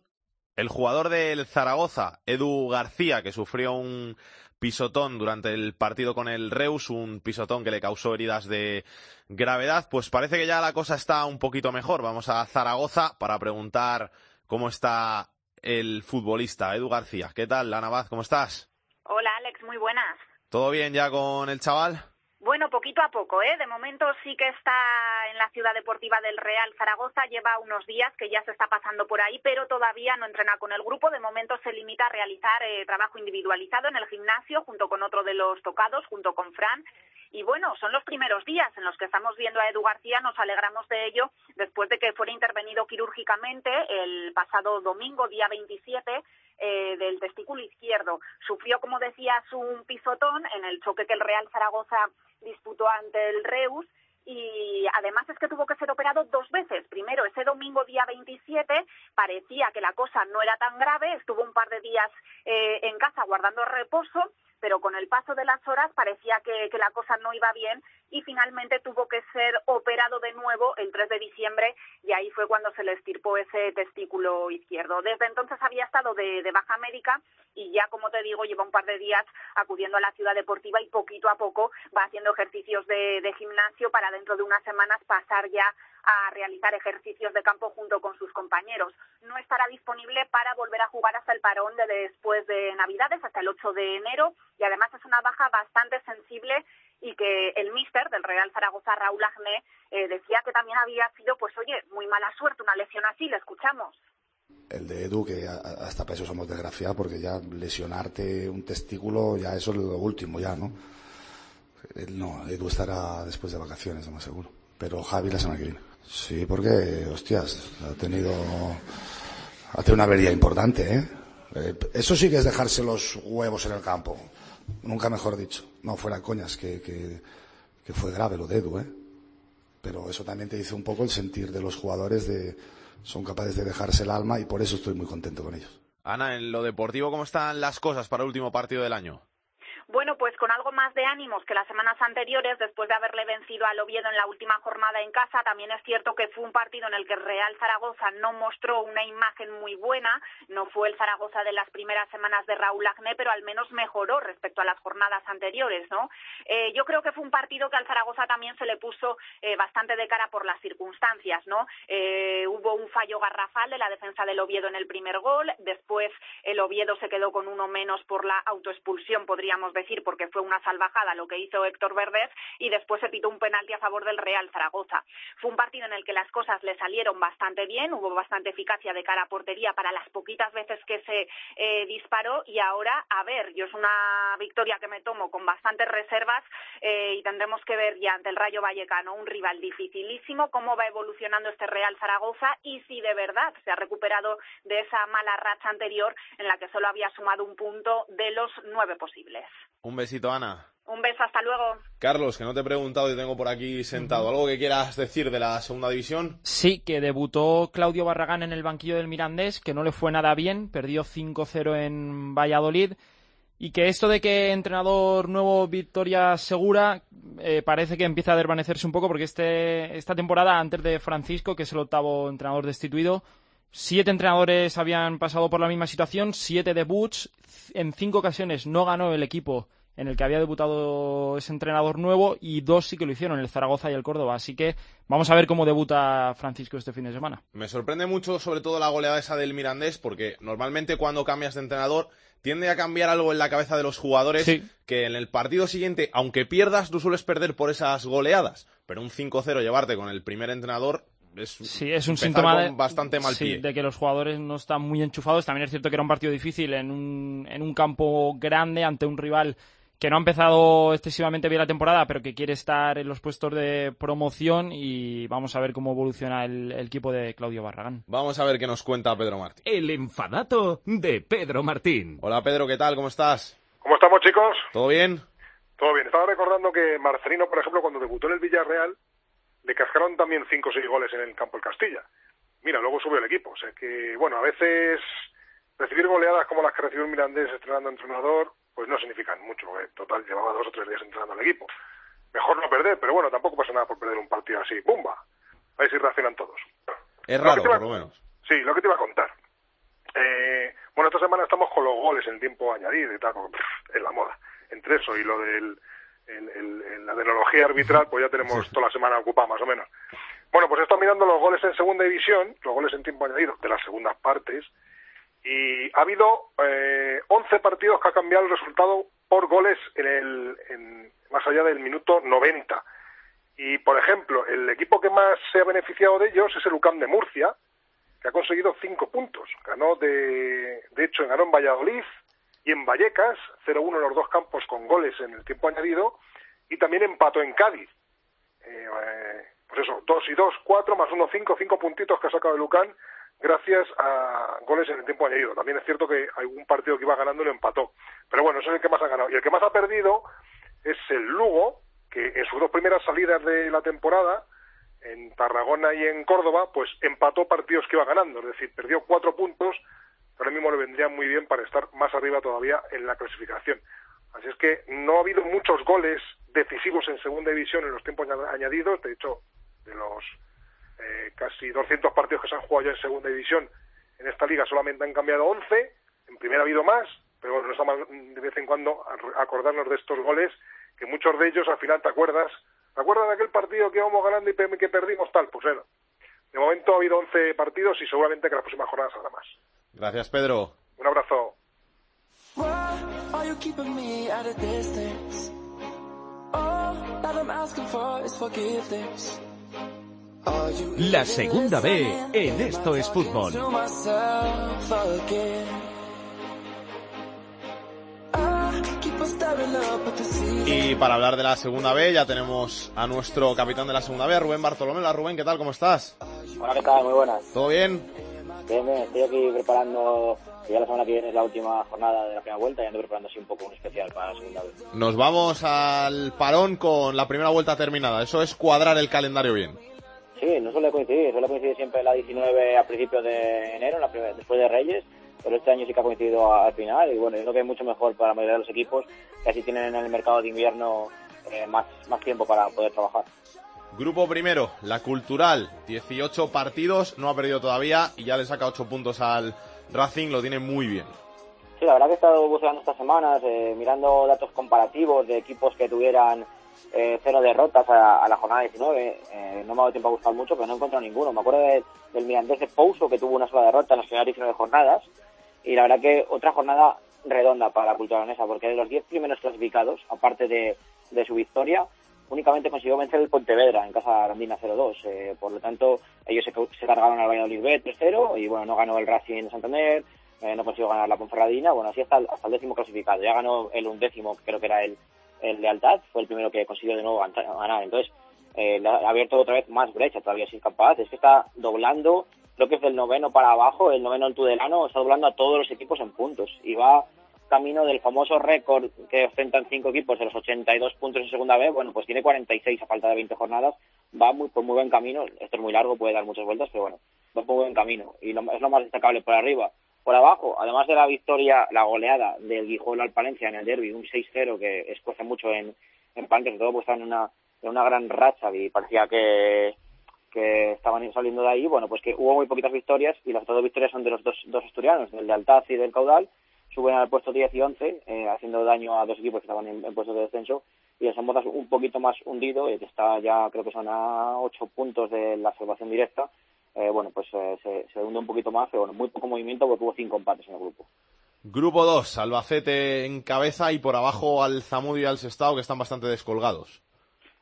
El jugador del Zaragoza, Edu García, que sufrió un pisotón durante el partido con el Reus, un pisotón que le causó heridas de gravedad, pues parece que ya la cosa está un poquito mejor. Vamos a Zaragoza para preguntar cómo está el futbolista, Edu García. ¿Qué tal, Ana Vaz? ¿Cómo estás? Hola Alex, muy buenas. ¿Todo bien ya con el chaval? Bueno, poquito a poco, ¿eh? De momento sí que está en la ciudad deportiva del Real Zaragoza, lleva unos días que ya se está pasando por ahí, pero todavía no entrena con el grupo. De momento se limita a realizar eh, trabajo individualizado en el gimnasio junto con otro de los tocados, junto con Fran. Y bueno, son los primeros días en los que estamos viendo a Edu García, nos alegramos de ello después de que fuera intervenido quirúrgicamente el pasado domingo, día 27, eh, del testículo izquierdo. Sufrió, como decías, un pisotón en el choque que el Real Zaragoza disputó ante el Reus y además es que tuvo que ser operado dos veces. Primero, ese domingo día 27 parecía que la cosa no era tan grave, estuvo un par de días eh, en casa guardando reposo, pero con el paso de las horas parecía que, que la cosa no iba bien y finalmente tuvo que ser operado de nuevo el 3 de diciembre y ahí fue cuando se le estirpó ese testículo izquierdo. Desde entonces había estado de, baja médica y ya, como te digo, lleva un par de días acudiendo a la ciudad deportiva y poquito a poco va haciendo ejercicios de, de gimnasio para dentro de unas semanas pasar ya a realizar ejercicios de campo junto con sus compañeros. No estará disponible para volver a jugar hasta el parón de después de Navidades, hasta el 8 de enero, y además es una baja bastante sensible y que el míster del Real Zaragoza, Raúl Agné, eh, decía que también había sido, pues oye, muy mala suerte una lesión así, le escuchamos. El de Edu, que hasta para eso somos desgraciados, porque ya lesionarte un testículo, ya eso es lo último, ya, ¿no? Él no, Edu estará después de vacaciones, lo más seguro. Pero Javi la semana que viene. Sí, porque, hostias, ha tenido, ha tenido una avería importante, ¿eh? Eh, Eso sí que es dejarse los huevos en el campo. Nunca mejor dicho. No, fuera coñas, que, que, fue grave lo de Edu, ¿eh? Pero eso también te dice un poco el sentir de los jugadores de, son capaces de dejarse el alma y por eso estoy muy contento con ellos. Ana, en lo deportivo, ¿cómo están las cosas para el último partido del año? Bueno, pues con algo más de ánimos que las semanas anteriores, después de haberle vencido al Oviedo en la última jornada en casa, también es cierto que fue un partido en el que Real Zaragoza no mostró una imagen muy buena, no fue el Zaragoza de las primeras semanas de Raúl Agné, pero al menos mejoró respecto a las jornadas anteriores, ¿no? Eh, yo creo que fue un partido que al Zaragoza también se le puso eh, bastante de cara por las circunstancias, ¿no? Eh, hubo un fallo garrafal de la defensa del Oviedo en el primer gol, después el Oviedo se quedó con uno menos por la autoexpulsión, podríamos decir, porque fue una salvajada lo que hizo Héctor Verdes, y después se pitó un penalti a favor del Real Zaragoza. Fue un partido en el que las cosas le salieron bastante bien, hubo bastante eficacia de cara a portería para las poquitas veces que se eh, disparó, y ahora, a ver, yo es una victoria que me tomo con bastantes reservas eh, y tendremos que ver ya ante el Rayo Vallecano, un rival dificilísimo, cómo va evolucionando este Real Zaragoza y si de verdad se ha recuperado de esa mala racha anterior en la que solo había sumado un punto de los nueve posibles. Un besito, Ana. Un beso, hasta luego. Carlos, que no te he preguntado y tengo por aquí sentado. ¿Algo que quieras decir de la segunda división? Sí, que debutó Claudio Barragán en el banquillo del Mirandés, que no le fue nada bien, perdió 5-0 en Valladolid. Y que esto de que entrenador nuevo Victoria Segura eh, parece que empieza a desvanecerse un poco porque este, esta temporada, antes de Francisco, que es el octavo entrenador destituido, siete entrenadores habían pasado por la misma situación, siete debuts, en cinco ocasiones no ganó el equipo en el que había debutado ese entrenador nuevo y dos sí que lo hicieron, el Zaragoza y el Córdoba. Así que vamos a ver cómo debuta Francisco este fin de semana. Me sorprende mucho sobre todo la goleada esa del Mirandés porque normalmente cuando cambias de entrenador tiende a cambiar algo en la cabeza de los jugadores que en el partido siguiente, aunque pierdas, tú sueles perder por esas goleadas. Pero un 5-0 llevarte con el primer entrenador es, sí, es un síntoma de, bastante mal sí, pie. de que los jugadores no están muy enchufados. También es cierto que era un partido difícil en un, en un campo grande ante un rival que no ha empezado excesivamente bien la temporada, pero que quiere estar en los puestos de promoción y vamos a ver cómo evoluciona el, el equipo de Claudio Barragán. Vamos a ver qué nos cuenta Pedro Martín. El enfadato de Pedro Martín. Hola Pedro, ¿qué tal? ¿Cómo estás? ¿Cómo estamos, chicos? ¿Todo bien? Todo bien. Estaba recordando que Marcelino, por ejemplo, cuando debutó en el Villarreal, le cascaron también 5 o 6 goles en el campo del Castilla. Mira, luego subió el equipo. O sea que, bueno, a veces recibir goleadas como las que recibió el Mirandés estrenando entrenador, pues no significan mucho. En total, llevaba dos o tres días entrenando al equipo. Mejor no perder, pero bueno, tampoco pasa nada por perder un partido así. ¡Bumba! A ver si reaccionan todos. Es raro, por lo menos. Sí, lo que te iba a contar. Eh, bueno, esta semana estamos con los goles en tiempo añadido y tal, porque, pff, es la moda. Entre eso y lo del el- la tecnología arbitral, pues ya tenemos toda la semana ocupada más o menos. Bueno, pues he estado mirando los goles en segunda división, los goles en tiempo añadido de las segundas partes, y ha habido eh, 11 partidos que ha cambiado el resultado por goles en el, en- más allá del minuto 90. Y, por ejemplo, el equipo que más se ha beneficiado de ellos es el UCAM de Murcia, que ha conseguido cinco puntos. Ganó, de, de hecho, ganó en Valladolid y en Vallecas, 0-1 en los dos campos con goles en el tiempo añadido, y también empató en Cádiz. Eh, eh, pues eso, 2 y 2, 4 más 1, 5, 5 puntitos que ha sacado el UCAN gracias a goles en el tiempo añadido. También es cierto que un partido que iba ganando lo empató. Pero bueno, ese es el que más ha ganado. Y el que más ha perdido es el Lugo, que en sus dos primeras salidas de la temporada, en Tarragona y en Córdoba, pues empató partidos que iba ganando. Es decir, perdió cuatro puntos, ahora mismo le vendrían muy bien para estar más arriba todavía en la clasificación. Así es que no ha habido muchos goles decisivos en segunda división en los tiempos aña- añadidos. De hecho, de los eh, casi 200 partidos que se han jugado ya en segunda división en esta liga solamente han cambiado 11. En primera ha habido más, pero bueno, no está de vez en cuando acordarnos de estos goles, que muchos de ellos al final te acuerdas. ¿Te acuerdas de aquel partido que íbamos ganando y que perdimos tal? Pues bueno, de momento ha habido 11 partidos y seguramente que las próximas jornadas habrá más. Gracias, Pedro. Un abrazo. La segunda B en Esto es Fútbol. Y para hablar de la segunda B ya tenemos a nuestro capitán de la segunda B, Rubén Bartolomé. Hola Rubén, ¿qué tal? ¿Cómo estás? Hola, ¿qué tal? Muy buenas. ¿Todo bien? Bien, estoy aquí preparando, ya la semana que viene es la última jornada de la primera vuelta y ando preparando así un poco un especial para la segunda vez. Nos vamos al parón con la primera vuelta terminada. Eso es cuadrar el calendario bien. Sí, no suele coincidir, suele coincidir siempre la 19 a principios de enero, la primera- después de Reyes, pero este año sí que ha coincidido al final y bueno, yo creo que es mucho mejor para la mayoría de los equipos que así tienen en el mercado de invierno eh, más, más tiempo para poder trabajar. Grupo primero, la Cultural, 18 partidos, no ha perdido todavía y ya le saca 8 puntos al Racing, lo tiene muy bien. Sí, la verdad que he estado buscando estas semanas, eh, mirando datos comparativos de equipos que tuvieran eh, cero derrotas a, a la jornada 19. Eh, no me ha dado tiempo a buscar mucho, pero no he encontrado ninguno. Me acuerdo de- del Mirandés de Pouso, que tuvo una sola derrota en las primeras 19 jornadas. Y la verdad que otra jornada redonda para la cultura danesa, porque de los 10 primeros clasificados, aparte de, de su victoria, únicamente consiguió vencer el Pontevedra en casa Arandina 0-2. Eh, por lo tanto, ellos se, se cargaron al Valladolid B 3-0 y bueno, no ganó el Racing de Santander, eh, no consiguió ganar la Ponferradina, bueno, así hasta hasta el décimo clasificado. Ya ganó el undécimo, que creo que era el, el Lealtad, fue el primero que consiguió de nuevo gan- ganar. Entonces, eh, ha abierto otra vez más brecha, todavía sin capaz. Es que está doblando, creo que es del noveno para abajo, el noveno el Tudelano, está doblando a todos los equipos en puntos. Y va camino del famoso récord que ostentan cinco equipos de los 82 puntos en segunda B, bueno, pues tiene 46 a falta de 20 jornadas, va muy, por muy buen camino, esto es muy largo, puede dar muchas vueltas, pero bueno, va por muy buen camino y lo- es lo más destacable por arriba. Por abajo, además de la victoria, la goleada del Guijuelo al Palencia en el derby, un 6-0 que escuece mucho en, en Palencia, sobre todo pues están en una, en una gran racha y parecía que, que estaban saliendo de ahí, bueno, pues que hubo muy poquitas victorias y las dos victorias son de los dos, dos asturianos, del de Altaz y del Caudal, suben al puesto 10 y 11, eh, haciendo daño a dos equipos que estaban en, en puestos de descenso, y el Sombozas un poquito más hundido, eh, que está ya, creo que son a 8 puntos de la salvación directa, eh, bueno, pues eh, se, se hunde un poquito más, pero bueno, muy poco movimiento porque hubo cinco empates en el grupo. Grupo 2, Albacete en cabeza y por abajo al Zamudio y al Sestao que están bastante descolgados.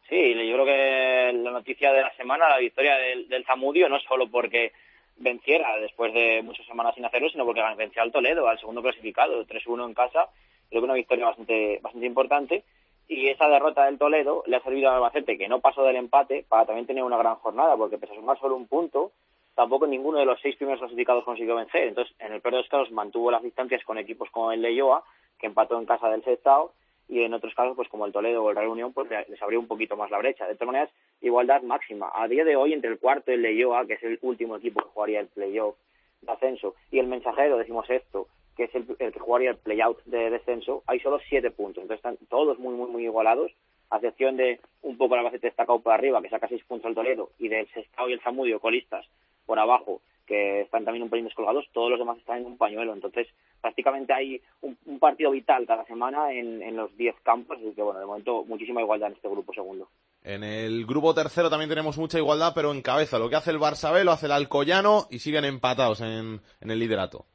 Sí, yo creo que la noticia de la semana, la victoria del, del Zamudio, no solo porque venciera después de muchas semanas sin hacerlo, sino porque venció al Toledo, al segundo clasificado, 3-1 en casa, creo que una victoria bastante, bastante importante. Y esa derrota del Toledo le ha servido al Albacete, que no pasó del empate, para también tener una gran jornada, porque pese a sumar solo un punto, tampoco ninguno de los seis primeros clasificados consiguió vencer. Entonces, en el peor de los casos, mantuvo las distancias con equipos como el Leyoa, que empató en casa del Sestao, y en otros casos, pues como el Toledo o el Real Unión, pues les abrió un poquito más la brecha. De todas maneras, igualdad máxima. A día de hoy, entre el cuarto y el Leyoa, que es el último equipo que jugaría el playoff de ascenso, y el Mensajero, decimos esto, que es el, el que jugaría el playout de descenso, hay solo siete puntos. Entonces están todos muy, muy, muy igualados, a excepción de un poco el Albacete destacado por arriba, que saca seis puntos al Toledo, y del Sestao y el Zamudio, colistas, por abajo, que están también un pelín descolgados, todos los demás están en un pañuelo. Entonces, prácticamente hay un, un partido vital cada semana en, en los 10 campos, así que bueno, de momento muchísima igualdad en este grupo segundo. En el grupo tercero también tenemos mucha igualdad, pero en cabeza. Lo que hace el Barça B lo hace el Alcoyano y siguen empatados en, en el liderato.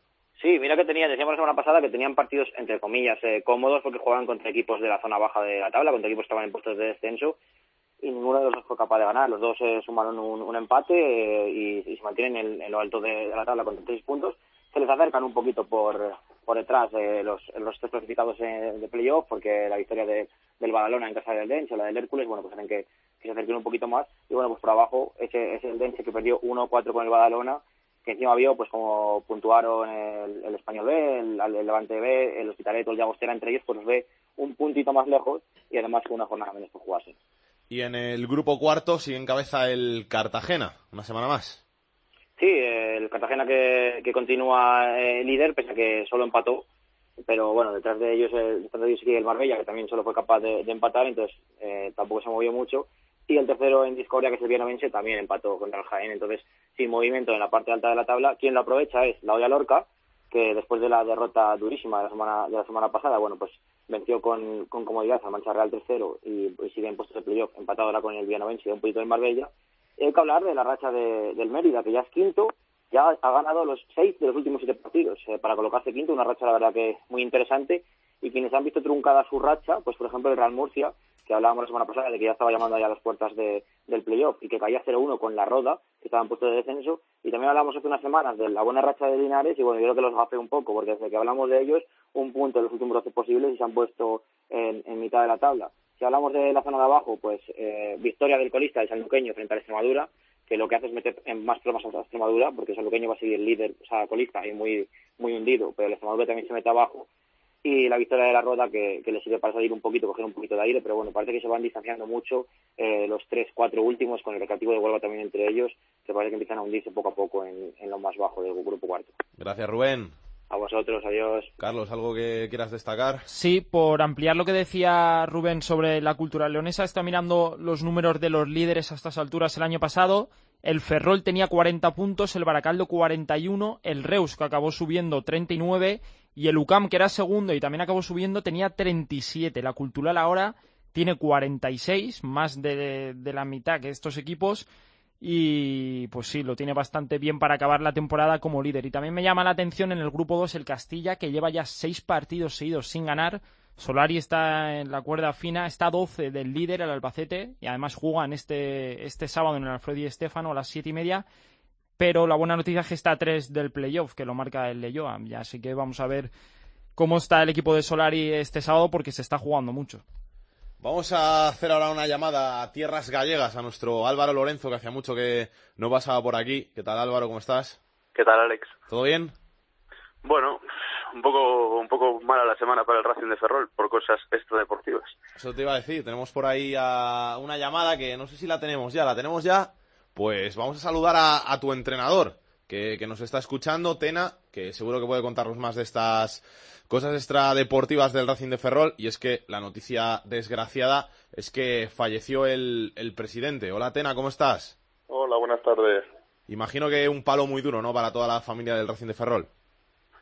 Sí, mira que tenían, decíamos la semana pasada que tenían partidos, entre comillas, eh, cómodos porque jugaban contra equipos de la zona baja de la tabla, contra equipos que estaban en puestos de descenso y ninguno de los dos fue capaz de ganar. Los dos eh, sumaron un, un empate eh, y, se mantienen en, en lo alto de, la tabla con seis puntos. Se les acercan un poquito por, por detrás eh, los, los tres clasificados eh, de playoff porque la victoria de, del Badalona en casa del Dense o la del Hércules, bueno, pues hacen que, se acerquen un poquito más. Y bueno, pues por abajo ese es el Dense que perdió 1-4 con el Badalona que encima vio pues como puntuaron el, el Español B, el, el Levante B, el Hospitalet o el Llagostera entre ellos, pues los ve un puntito más lejos y además con una jornada menos por jugarse. Y en el grupo cuarto sigue en cabeza el Cartagena, una semana más. Sí, el Cartagena que, que continúa eh, líder, pese a que solo empató, pero bueno, detrás de ellos, eh, de ellos sigue el Marbella, que también solo fue capaz de, empatar, entonces eh, tampoco se movió mucho. Y el tercero en discordia, que es el Vianovense, también empató contra el Jaén, entonces sin movimiento en la parte alta de la tabla. Quien lo aprovecha es la Olla Lorca, que después de la derrota durísima de la semana, de la semana pasada, bueno, pues venció con, con comodidad al Mancha Real 3-0 y, y sigue en puestos de playoff, empatado ahora con el Vianovense y un poquito del Marbella. Y hay que hablar de la racha de, del Mérida, que ya es quinto, ya ha ganado los seis de los últimos siete partidos eh, para colocarse quinto, una racha la verdad que muy interesante. Y quienes han visto truncada su racha, pues por ejemplo el Real Murcia, que hablábamos la semana pasada de que ya estaba llamando allá a las puertas de, del playoff y que caía 0-1 con la Roda, que estaba en puesto de descenso. Y también hablamos hace unas semanas de la buena racha de Linares y bueno, yo creo que los gafe un poco, porque desde que hablamos de ellos, un punto en los últimos 12 posibles y se han puesto en, en mitad de la tabla. Si hablamos de la zona de abajo, pues eh, victoria del colista del Sanluqueño frente a Extremadura, que lo que hace es meter en más problemas a Extremadura, porque Sanluqueño va a seguir líder, o sea, colista y muy, muy hundido, pero el Extremadura también se mete abajo. Y la victoria de la Roda, que, que le sirve para salir un poquito, coger un poquito de aire, pero bueno, parece que se van distanciando mucho eh, los tres, cuatro últimos, con el recreativo de Huelva también entre ellos, que parece que empiezan a hundirse poco a poco en, en lo más bajo del grupo cuarto. Gracias, Rubén. A vosotros, adiós. Carlos, ¿algo que quieras destacar? Sí, por ampliar lo que decía Rubén sobre la cultura leonesa, está mirando los números de los líderes a estas alturas el año pasado. El Ferrol tenía 40 puntos, el Baracaldo 41, el Reus, que acabó subiendo 39, y el UCAM, que era segundo y también acabó subiendo, tenía 37. La Cultural ahora tiene 46, más de, de la mitad que estos equipos y pues sí, lo tiene bastante bien para acabar la temporada como líder. Y también me llama la atención en el grupo 2 el Castilla, que lleva ya seis partidos seguidos sin ganar. Solari está en la cuerda fina, está a 12 del líder, el Albacete, y además juegan este, este sábado en el Alfredo y Estefano a las siete y media. Pero la buena noticia es que está a 3 del playoff, que lo marca el Leyoa. Así que vamos a ver cómo está el equipo de Solari este sábado, porque se está jugando mucho. Vamos a hacer ahora una llamada a tierras gallegas a nuestro Álvaro Lorenzo, que hacía mucho que no pasaba por aquí. ¿Qué tal Álvaro? ¿Cómo estás? ¿Qué tal, Alex? ¿Todo bien? Bueno, un poco, un poco mala la semana para el Racing de Ferrol por cosas extradeportivas. Eso te iba a decir, tenemos por ahí a una llamada que no sé si la tenemos ya, la tenemos ya. Pues vamos a saludar a, a tu entrenador, que, que nos está escuchando, Tena, que seguro que puede contarnos más de estas cosas extradeportivas del Racing de Ferrol. Y es que la noticia desgraciada es que falleció el, el presidente. Hola, Tena, ¿cómo estás? Hola, buenas tardes. Imagino que un palo muy duro, ¿no? Para toda la familia del Racing de Ferrol.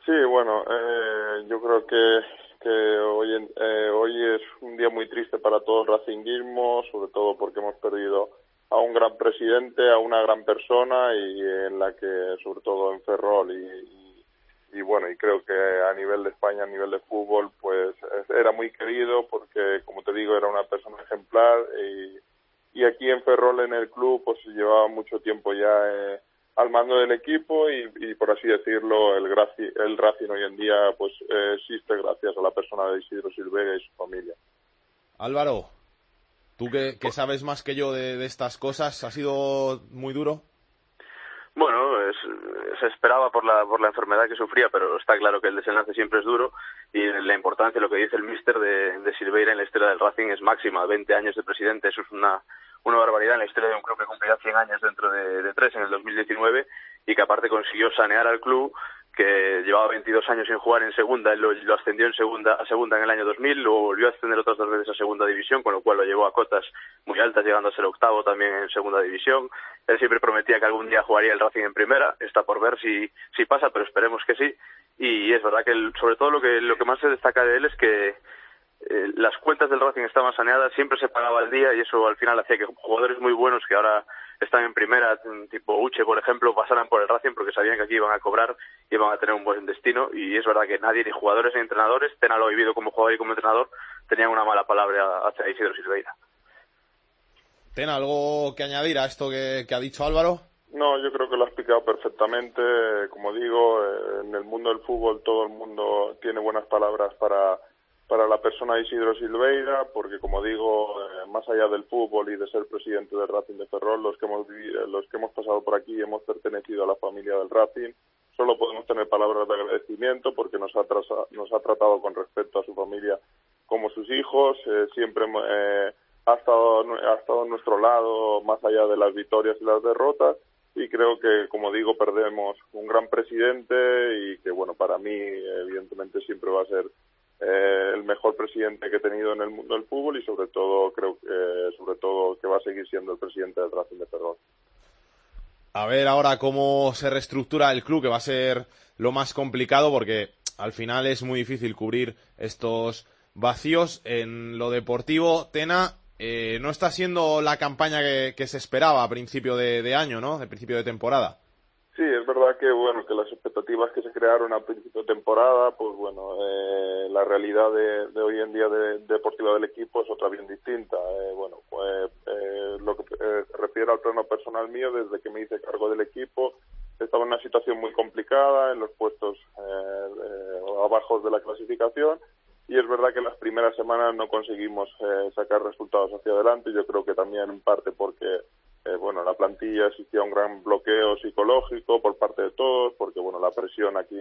Sí, bueno, eh, yo creo que, que hoy, eh, hoy es un día muy triste para todo el racinguismo, sobre todo porque hemos perdido a un gran presidente, a una gran persona y en la que, sobre todo en Ferrol y, y, bueno, y creo que a nivel de España, a nivel de fútbol, pues es- era muy querido porque, como te digo, era una persona ejemplar y, y aquí en Ferrol, en el club, pues llevaba mucho tiempo ya eh, al mando del equipo y, y, por así decirlo, el, Graci- el Racing hoy en día pues eh, existe gracias a la persona de Isidro Silvega y su familia. Álvaro, tú que, que sabes más que yo de, de estas cosas, ¿ha sido muy duro? Bueno, se esperaba por la, por la enfermedad que sufría, pero está claro que el desenlace siempre es duro y la importancia, lo que dice el míster de, de Silveira en la historia del Racing es máxima. 20 años de presidente, eso es una, una barbaridad en la historia de un club que cumplirá 100 años dentro de, de tres en el 2019 y que aparte consiguió sanear al club que llevaba 22 años sin jugar en segunda, lo, ascendió en segunda, a segunda en el año 2000, luego volvió a ascender otras dos veces a segunda división, con lo cual lo llevó a cotas muy altas, llegando a ser octavo también en segunda división. Él siempre prometía que algún día jugaría el Racing en primera, está por ver si, si pasa, pero esperemos que sí. Y es verdad que sobre todo lo que, lo que más se destaca de él es que eh, las cuentas del Racing estaban saneadas, siempre se pagaba al día y eso al final hacía que jugadores muy buenos que ahora están en primera, tipo Uche, por ejemplo, pasaran por el Racing porque sabían que aquí iban a cobrar y iban a tener un buen destino y es verdad que nadie, ni jugadores ni entrenadores, Tena lo ha vivido como jugador y como entrenador, tenían una mala palabra hacia Isidro Silveira. ¿Ten algo que añadir a esto que, que ha dicho Álvaro? No, yo creo que lo ha explicado perfectamente. Como digo, eh, en el mundo del fútbol todo el mundo tiene buenas palabras para, para la persona Isidro Silveira, porque como digo, eh, más allá del fútbol y de ser presidente del Racing de Ferrol, los que hemos vivido, los que hemos pasado por aquí hemos pertenecido a la familia del Racing, solo podemos tener palabras de agradecimiento porque nos ha, trasa- nos ha tratado con respeto a su familia como sus hijos, eh, siempre eh, ha, estado, ha estado a nuestro lado más allá de las victorias y las derrotas. Y creo que, como digo, perdemos un gran presidente y que, bueno, para mí, evidentemente, siempre va a ser eh, el mejor presidente que he tenido en el mundo del fútbol y, sobre todo, creo que, sobre todo, que va a seguir siendo el presidente del Racing de Ferrol. A ver ahora cómo se reestructura el club, que va a ser lo más complicado porque al final es muy difícil cubrir estos vacíos. En lo deportivo, Tena, eh, no está siendo la campaña que, que se esperaba a principio de, de año, ¿no? De principio de temporada. Sí, es verdad que bueno que las expectativas que se crearon a principio de temporada, pues bueno, eh, la realidad de, de hoy en día de, deportiva del equipo es otra bien distinta. Eh, bueno, pues, eh, lo que eh, se refiere al plano personal mío, desde que me hice cargo del equipo, estaba en una situación muy complicada en los puestos eh, eh, abajo de la clasificación y es verdad que las primeras semanas no conseguimos eh, sacar resultados hacia adelante. Yo creo que también en parte porque eh, bueno, en la plantilla existía un gran bloqueo psicológico por parte de todos, porque bueno, la presión aquí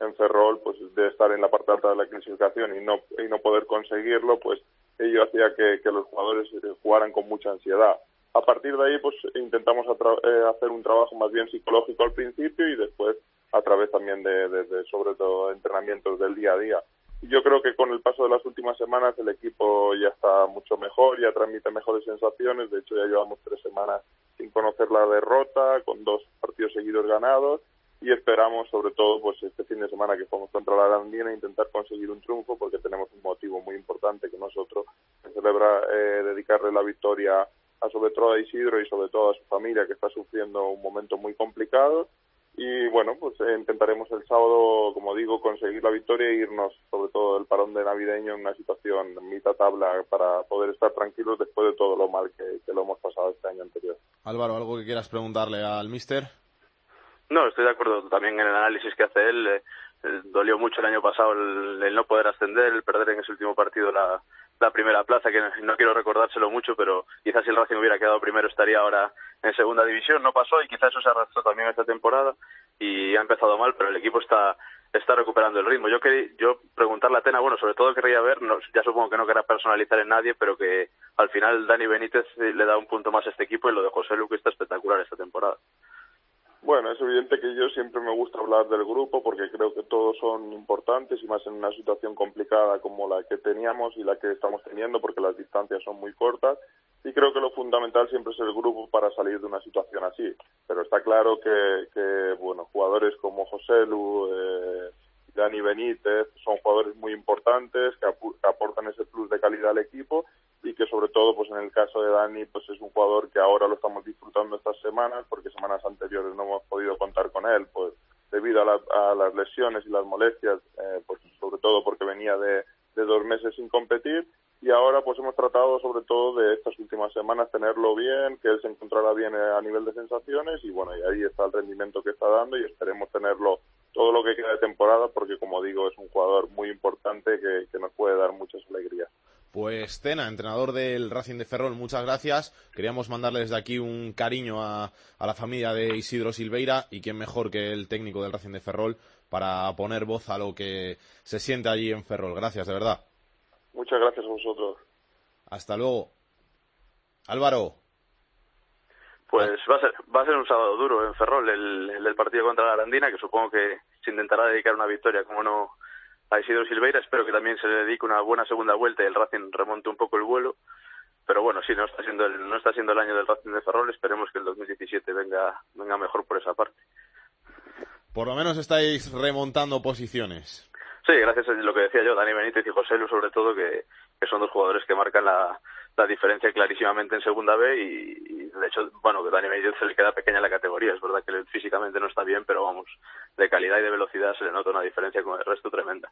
en Ferrol, pues de estar en la parte alta de la clasificación y no y no poder conseguirlo, pues ello hacía que, que los jugadores eh, jugaran con mucha ansiedad. A partir de ahí, pues intentamos eh, hacer un trabajo más bien psicológico al principio y después a través también de, de- de, sobre todo entrenamientos del día a día. Yo creo que con el paso de las últimas semanas el equipo ya está mucho mejor, ya transmite mejores sensaciones. De hecho, ya llevamos tres semanas sin conocer la derrota, con dos partidos seguidos ganados. Y esperamos, sobre todo, pues este fin de semana que jugamos contra la Arandina, intentar conseguir un triunfo, porque tenemos un motivo muy importante que nosotros que celebra eh, dedicarle la victoria a sobre todo a Isidro y sobre todo a su familia, que está sufriendo un momento muy complicado y bueno, pues eh, intentaremos el sábado, como digo, conseguir la victoria e irnos, sobre todo del parón de navideño, en una situación mitad tabla para poder estar tranquilos después de todo lo mal que, que lo hemos pasado este año anterior. Álvaro, ¿algo que quieras preguntarle al mister? No, estoy de acuerdo también en el análisis que hace él. eh, eh, dolió mucho el año pasado el, no poder ascender, el perder en ese último partido la, la primera plaza, que no, quiero recordárselo mucho, pero quizás si el Racing hubiera quedado primero estaría ahora en segunda división. No pasó y quizás eso se arrastró también esta temporada y ha empezado mal, pero el equipo está está recuperando el ritmo. Yo quería, yo preguntarle a Tena, bueno, sobre todo querría ver, no, ya supongo que no querrá personalizar en nadie, pero que al final Dani Benítez le da un punto más a este equipo y lo de José Lu que está espectacular esta temporada. Bueno, es evidente que yo siempre me gusta hablar del grupo porque creo que todos son importantes y más en una situación complicada como la que teníamos y la que estamos teniendo porque las distancias son muy cortas y creo que lo fundamental siempre es el grupo para salir de una situación así. Pero está claro que, que bueno, jugadores como José Lu, eh, Dani Benítez son jugadores muy importantes que, aportan ese plus de calidad al equipo y que sobre todo pues en el caso de Dani pues es un jugador que ahora lo estamos disfrutando estas semanas porque semanas anteriores no hemos podido contar con él pues debido a, la, a las lesiones y las molestias eh, pues sobre todo porque venía de, dos meses sin competir y ahora pues hemos tratado sobre todo de estas últimas semanas tenerlo bien, que él se encontrara bien a nivel de sensaciones y bueno, y ahí está el rendimiento que está dando y esperemos tenerlo todo lo que queda de temporada porque como digo es un jugador muy importante que, que nos puede dar muchas alegrías. Pues Tena, entrenador del Racing de Ferrol, muchas gracias. Queríamos mandarle desde aquí un cariño a, a, la familia de Isidro Silveira y quién mejor que el técnico del Racing de Ferrol para poner voz a lo que se siente allí en Ferrol. Gracias, de verdad. Muchas gracias a vosotros. Hasta luego. Álvaro. Pues va a ser, va a ser un sábado duro en Ferrol, el, el del partido contra la Arandina, que supongo que se intentará dedicar una victoria, como no a Isidro Silveira. Espero que también se le dedique una buena segunda vuelta y el Racing remonte un poco el vuelo. Pero bueno, sí, no está siendo el, no está siendo el año del Racing de Ferrol. Esperemos que el 2017 venga, venga mejor por esa parte. Por lo menos estáis remontando posiciones. Sí, gracias a lo que decía yo, Dani Benítez y José Lu, sobre todo, que, que son dos jugadores que marcan la, la diferencia clarísimamente en segunda B y, y, de hecho, bueno, que Dani Benítez se le queda pequeña la categoría. Es verdad que físicamente no está bien, pero vamos, de calidad y de velocidad se le nota una diferencia con el resto tremenda.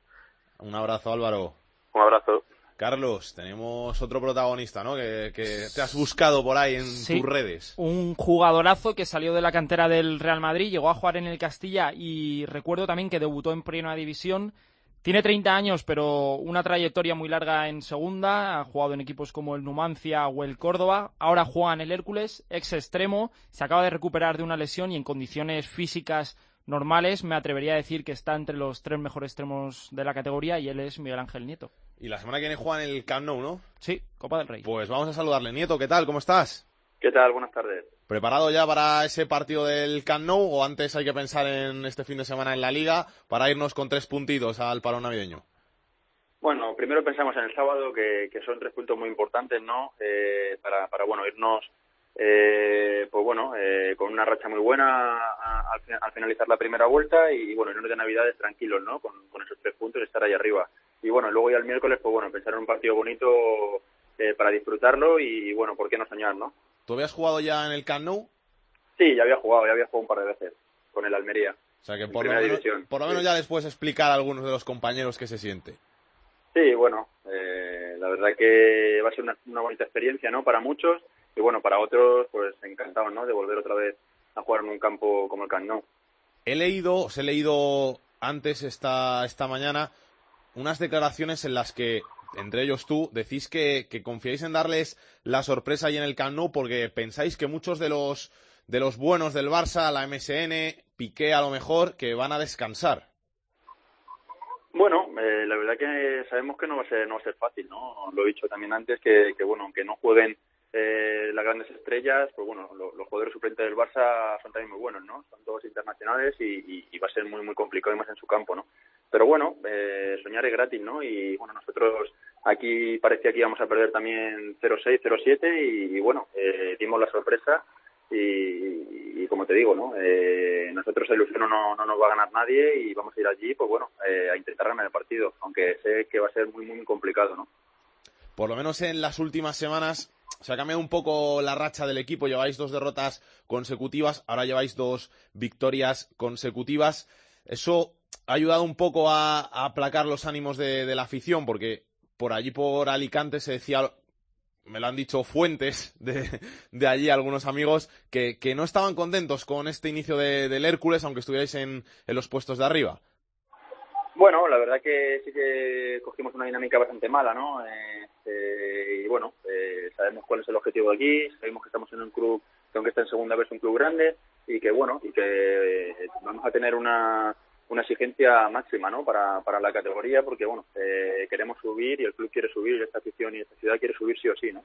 Un abrazo, Álvaro. Un abrazo. Carlos, tenemos otro protagonista, ¿no? Que, que te has buscado por ahí en sí, tus redes. Un jugadorazo que salió de la cantera del Real Madrid, llegó a jugar en el Castilla y recuerdo también que debutó en Primera División. Tiene 30 años, pero una trayectoria muy larga en segunda. Ha jugado en equipos como el Numancia o el Córdoba. Ahora juega en el Hércules, ex extremo. Se acaba de recuperar de una lesión y en condiciones físicas normales me atrevería a decir que está entre los tres mejores extremos de la categoría y él es Miguel Ángel Nieto. Y la semana que viene juega en el Camp Nou, ¿no? Sí, Copa del Rey. Pues vamos a saludarle. Nieto, ¿qué tal? ¿Cómo estás? ¿Qué tal? Buenas tardes. ¿Preparado ya para ese partido del Camp o antes hay que pensar en este fin de semana en la Liga para irnos con tres puntitos al paro navideño? Bueno, primero pensamos en el sábado, que, son tres puntos muy importantes, ¿no? Eh, para, para, bueno, irnos, eh, pues bueno, eh, con una racha muy buena al, al, finalizar la primera vuelta y, bueno, irnos de Navidades tranquilos, ¿no? Con, esos tres puntos y estar ahí arriba. Y bueno, luego ya el miércoles, pues bueno, pensar en un partido bonito eh, para disfrutarlo y, bueno, ¿por qué no soñar, no? ¿Tú habías jugado ya en el Camp Nou? Sí, ya había jugado, ya había jugado un par de veces con el Almería. O sea que por, lo menos, por lo menos, sí. ya les puedes explicar a algunos de los compañeros qué se siente. Sí, bueno, eh, la verdad que va a ser una, una, bonita experiencia, ¿no? Para muchos y bueno, para otros, pues encantados, ¿no? De volver otra vez a jugar en un campo como el Camp Nou. He leído, os he leído antes esta, esta mañana unas declaraciones en las que entre ellos tú, decís que, que confiáis en darles la sorpresa ahí en el Camp porque pensáis que muchos de los de los buenos del Barça, la MSN, Piqué a lo mejor, que van a descansar. Bueno, eh, la verdad que sabemos que no va a ser fácil, ¿no? Lo he dicho también antes que, que bueno, aunque no jueguen eh, las grandes estrellas, pues bueno, lo, los jugadores suplentes del Barça son también muy buenos, ¿no? Son todos internacionales y, y, y va a ser muy muy complicado y más en su campo, ¿no? Pero bueno, eh, soñar es gratis, ¿no? Y bueno, nosotros aquí parecía que íbamos a perder también 0-6, 0-7 y, bueno, eh, dimos la sorpresa y, como te digo, ¿no? Eh, nosotros el ilusión no, no nos va a ganar nadie y vamos a ir allí, pues bueno, a intentar ganar el partido, aunque sé que va a ser muy, muy complicado, ¿no? Por lo menos en las últimas semanas se ha cambiado un poco la racha del equipo. Lleváis dos derrotas consecutivas, ahora lleváis dos victorias consecutivas. Eso ha ayudado un poco a, aplacar los ánimos de, de, la afición, porque por allí, por Alicante, se decía, me lo han dicho fuentes de, de allí, algunos amigos, que, no estaban contentos con este inicio de, del Hércules, aunque estuvierais en, los puestos de arriba. Bueno, la verdad que sí que cogimos una dinámica bastante mala, ¿no? Eh, eh, y bueno, eh, sabemos cuál es el objetivo de aquí, sabemos que estamos en un club que aunque está en segunda vez un club grande y que bueno, y que vamos a tener una una exigencia máxima ¿no? para, para la categoría porque bueno eh, queremos subir y el club quiere subir y esta afición y esta ciudad quiere subir sí o sí no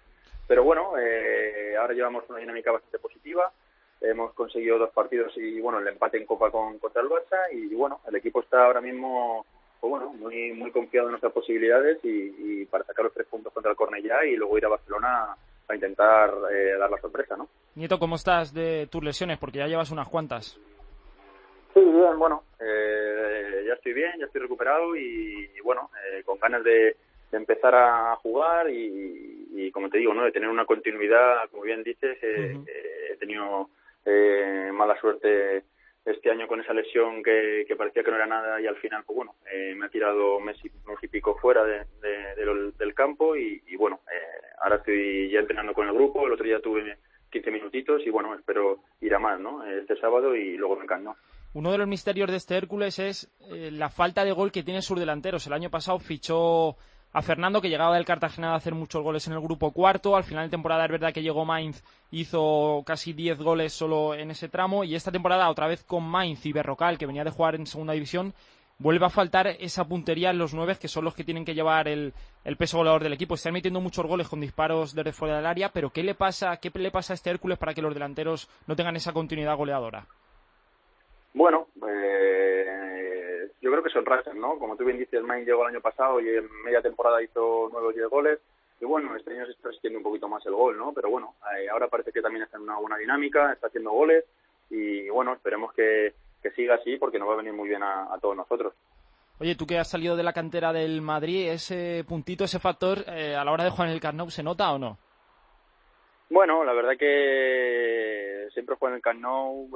pero bueno eh, ahora llevamos una dinámica bastante positiva. Hemos conseguido dos partidos y bueno el empate en Copa con contra el Barça y bueno el equipo está ahora mismo pues bueno muy muy confiado en nuestras posibilidades y, y para sacar los tres puntos contra el Cornellá y luego ir a Barcelona a intentar eh, dar la sorpresa no Nieto cómo estás de tus lesiones porque ya llevas unas cuantas Sí, bien, bueno, eh, ya estoy bien, ya estoy recuperado y, y bueno, eh, con ganas de, de, empezar a jugar y, y, como te digo, ¿no? de tener una continuidad, como bien dices, eh, uh -huh. he tenido eh, mala suerte este año con esa lesión que, que, parecía que no era nada y al final, pues bueno, eh, me ha tirado mes y, mes y pico fuera de, de, de, del campo y, y bueno, eh, ahora estoy ya entrenando con el grupo, el otro día tuve 15 minutitos y bueno, espero ir a más, ¿no? Este sábado y luego me encanto. Uno de los misterios de este Hércules es eh, la falta de gol que tiene sus delanteros. El año pasado fichó a Fernando, que llegaba del Cartagena a hacer muchos goles en el grupo cuarto. Al final de temporada es verdad que llegó Mainz, hizo casi 10 goles solo en ese tramo. Y esta temporada, otra vez con Mainz y Berrocal, que venía de jugar en segunda división, vuelve a faltar esa puntería en los nueve, que son los que tienen que llevar el, el peso goleador del equipo. Están metiendo muchos goles con disparos desde fuera del área, pero ¿qué le pasa, qué le pasa a este Hércules para que los delanteros no tengan esa continuidad goleadora? Bueno, eh, yo creo que son rachas, ¿no? Como tú bien dices, Main llegó el año pasado y en media temporada hizo nueve o diez goles. Y bueno, este año se está extiende un poquito más el gol, ¿no? Pero bueno, eh, ahora parece que también está en una buena dinámica, está haciendo goles y bueno, esperemos que, que siga así porque nos va a venir muy bien a, todos nosotros. Oye, tú que has salido de la cantera del Madrid, ese puntito, ese factor, eh, a la hora de jugar en el Camp ¿se nota o no? Bueno, la verdad que siempre jugar en el Camp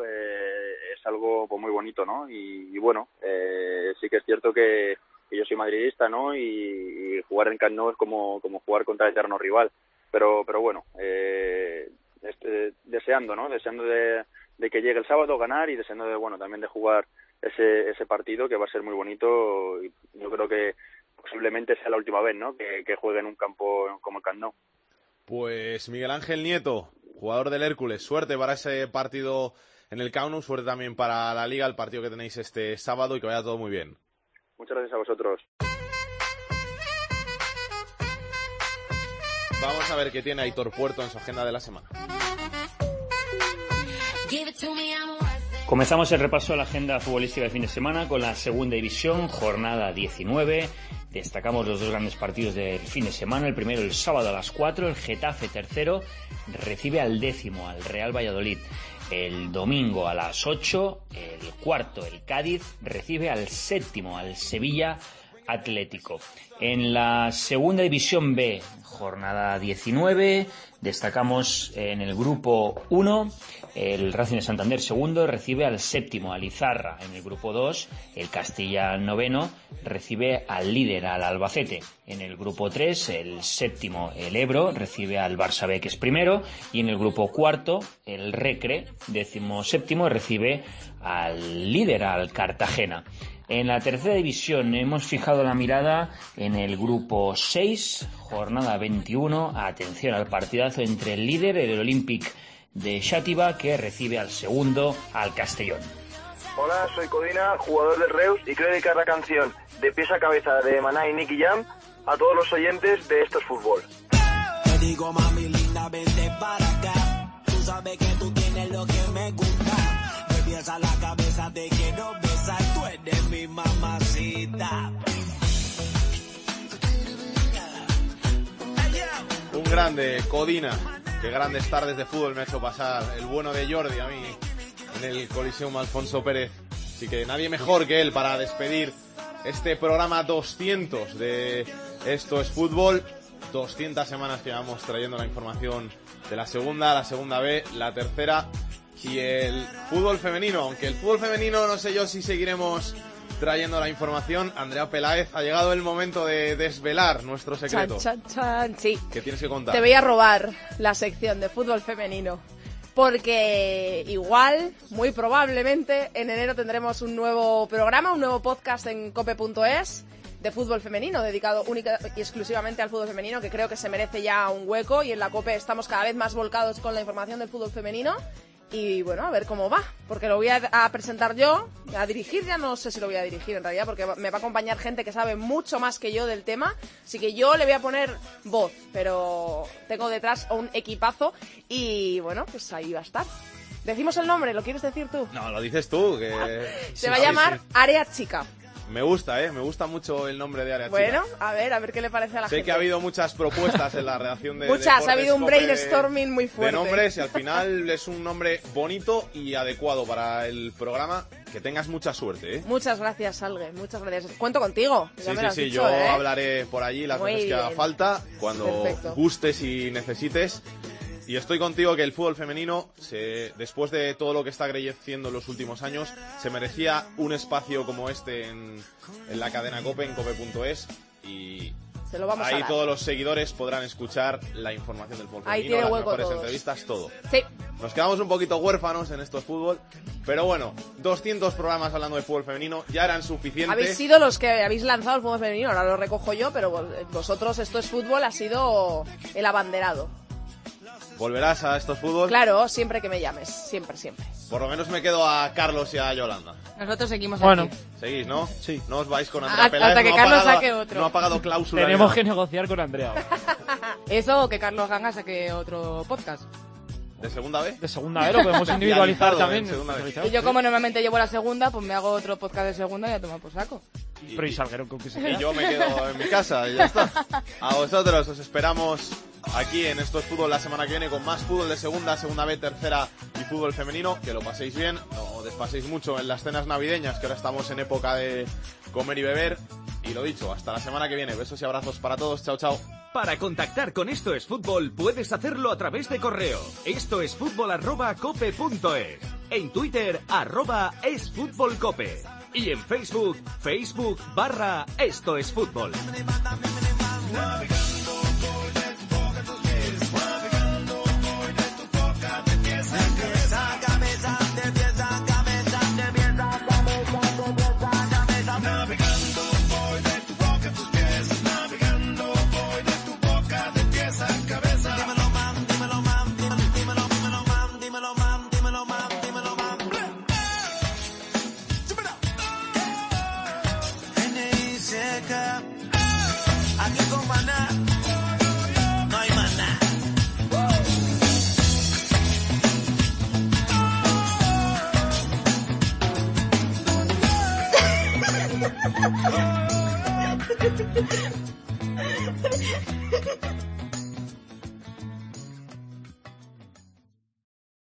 eh, es algo pues, muy bonito, ¿no? Y, bueno, eh, sí que es cierto que, yo soy madridista, ¿no? Y, jugar en Nou es como, como jugar contra el eterno rival. Pero, pero bueno, eh, este, deseando, ¿no? Deseando de, que llegue el sábado, ganar y deseando de, bueno, también de jugar ese, ese partido que va a ser muy bonito. Y yo creo que posiblemente sea la última vez, ¿no? Que, que juegue en un campo como el Camp. Pues Miguel Ángel Nieto, jugador del Hércules, suerte para ese partido en el Camp Nou, suerte también para la Liga, el partido que tenéis este sábado y que vaya todo muy bien. Muchas gracias a vosotros. Vamos a ver qué tiene Aitor Puerto en su agenda de la semana. Comenzamos el repaso de la agenda futbolística del fin de semana con la segunda división, jornada 19. Destacamos los dos grandes partidos del fin de semana. El primero el sábado a las 4, el Getafe tercero recibe al décimo, al Real Valladolid. El domingo a las 8, el cuarto, el Cádiz, recibe al séptimo, al Sevilla Atlético. En la segunda división B, jornada 19, destacamos en el grupo 1, el Racing de Santander segundo recibe al séptimo, al Izarra. En el grupo 2, el Castilla noveno recibe al líder, al Albacete. En el grupo 3, el séptimo, el Ebro, recibe al Barça B, que es primero. Y en el grupo cuarto, el Recre, décimo séptimo, recibe al líder, al Cartagena. En la tercera división hemos fijado la mirada en el grupo 6, jornada 21. Atención al partidazo entre el líder, el Olympic de Xàtiva, que recibe al segundo, al Castellón. Hola, soy Codina, jugador de Reus, y quiero dedicar la canción de pies a cabeza de Maná y Nicky Jam a todos los oyentes de Esto es Fútbol. Te digo, mami linda, vente para acá. Tú sabes que tú tienes lo que me gusta. Me pies a la cabeza, te quiero Un grande, Codina. Qué grandes tardes de fútbol me ha hecho pasar el bueno de Jordi a mí en el Coliseum Alfonso Pérez. Así que nadie mejor que él para despedir este programa 200 de Esto es Fútbol. 200 semanas que vamos trayendo la información de la segunda, la segunda B, la tercera y el fútbol femenino. Aunque el fútbol femenino no sé yo si seguiremos trayendo la información. Andrea Peláez, ha llegado el momento de desvelar nuestro secreto. Chan, chan, chan. Sí. ¿Qué tienes que contar? Te voy a robar la sección de fútbol femenino. Porque igual, muy probablemente, en enero tendremos un nuevo programa, un nuevo podcast en cope.es de fútbol femenino, dedicado única y exclusivamente al fútbol femenino, que creo que se merece ya un hueco y en la COPE estamos cada vez más volcados con la información del fútbol femenino. Y bueno, a ver cómo va, porque lo voy a, a, presentar yo, a dirigir, ya no sé si lo voy a dirigir en realidad, porque me va a acompañar gente que sabe mucho más que yo del tema, así que yo le voy a poner voz, pero tengo detrás un equipazo y bueno, pues ahí va a estar. Decimos el nombre, ¿lo quieres decir tú? No, lo dices tú, que... Se va a llamar Área Chica. Me gusta, ¿eh? Me gusta mucho el nombre de Área Bueno, Chica. a ver, a ver qué le parece a la sé gente. que ha habido muchas propuestas en la redacción de Muchas, ha habido un Deportes brainstorming muy de fuerte. nombres y al final es un nombre bonito y adecuado para el programa. Que tengas mucha suerte, ¿eh? Muchas gracias, Salgue, muchas gracias. Cuento contigo. Sí, sí, sí, dicho, yo ¿eh? hablaré por allí las Muy veces que haga bien. falta, cuando Perfecto. gustes y necesites. Y estoy contigo que el fútbol femenino, se, después de todo lo que está creciendo en los últimos años, se merecía un espacio como este en, en la cadena Cope, en cope.es. Y Se lo vamos a ahí dar. todos los seguidores podrán escuchar la información del fútbol femenino, las mejores todos. entrevistas, todo. Sí. Nos quedamos un poquito huérfanos en esto de fútbol, pero bueno, 200 programas hablando de fútbol femenino ya eran suficientes. Habéis sido los que habéis lanzado el fútbol femenino, ahora lo recojo yo, pero vos- vosotros esto es fútbol, ha sido el abanderado. ¿Volverás a estos fútbol? Claro, siempre que me llames, siempre, siempre. Por lo menos me quedo a Carlos y a Yolanda. Nosotros seguimos Bueno. aquí. ¿Seguís, no? Sí. No os vais con Hasta- Andrea Peláez. hasta que no ha Carlos pagado- saque otro. No ha pagado cláusula. Tenemos que negociar con Andrea. Eso o que Carlos Ganga saque otro podcast. ¿De segunda vez? De segunda vez lo podemos individualizar también. Y yo como normalmente llevo la segunda, pues me hago otro podcast de segunda y a tomar por saco. Pero y Salguero con que se Y yo me quedo en mi casa y ya está. A vosotros os esperamos aquí en Esto es Fútbol la semana que viene con más fútbol de segunda, segunda B, tercera y fútbol femenino. Que lo paséis bien, no despaséis mucho en las cenas navideñas, que ahora estamos en época de comer y beber. Y lo dicho, hasta la semana que viene. Besos y abrazos para todos. Chao, chao. Para contactar con Esto es Fútbol puedes hacerlo a través de correo. Esto es fútbol arroba. En Twitter arroba es fútbol cope. Y en Facebook, Facebook barra Esto es Fútbol. あっ!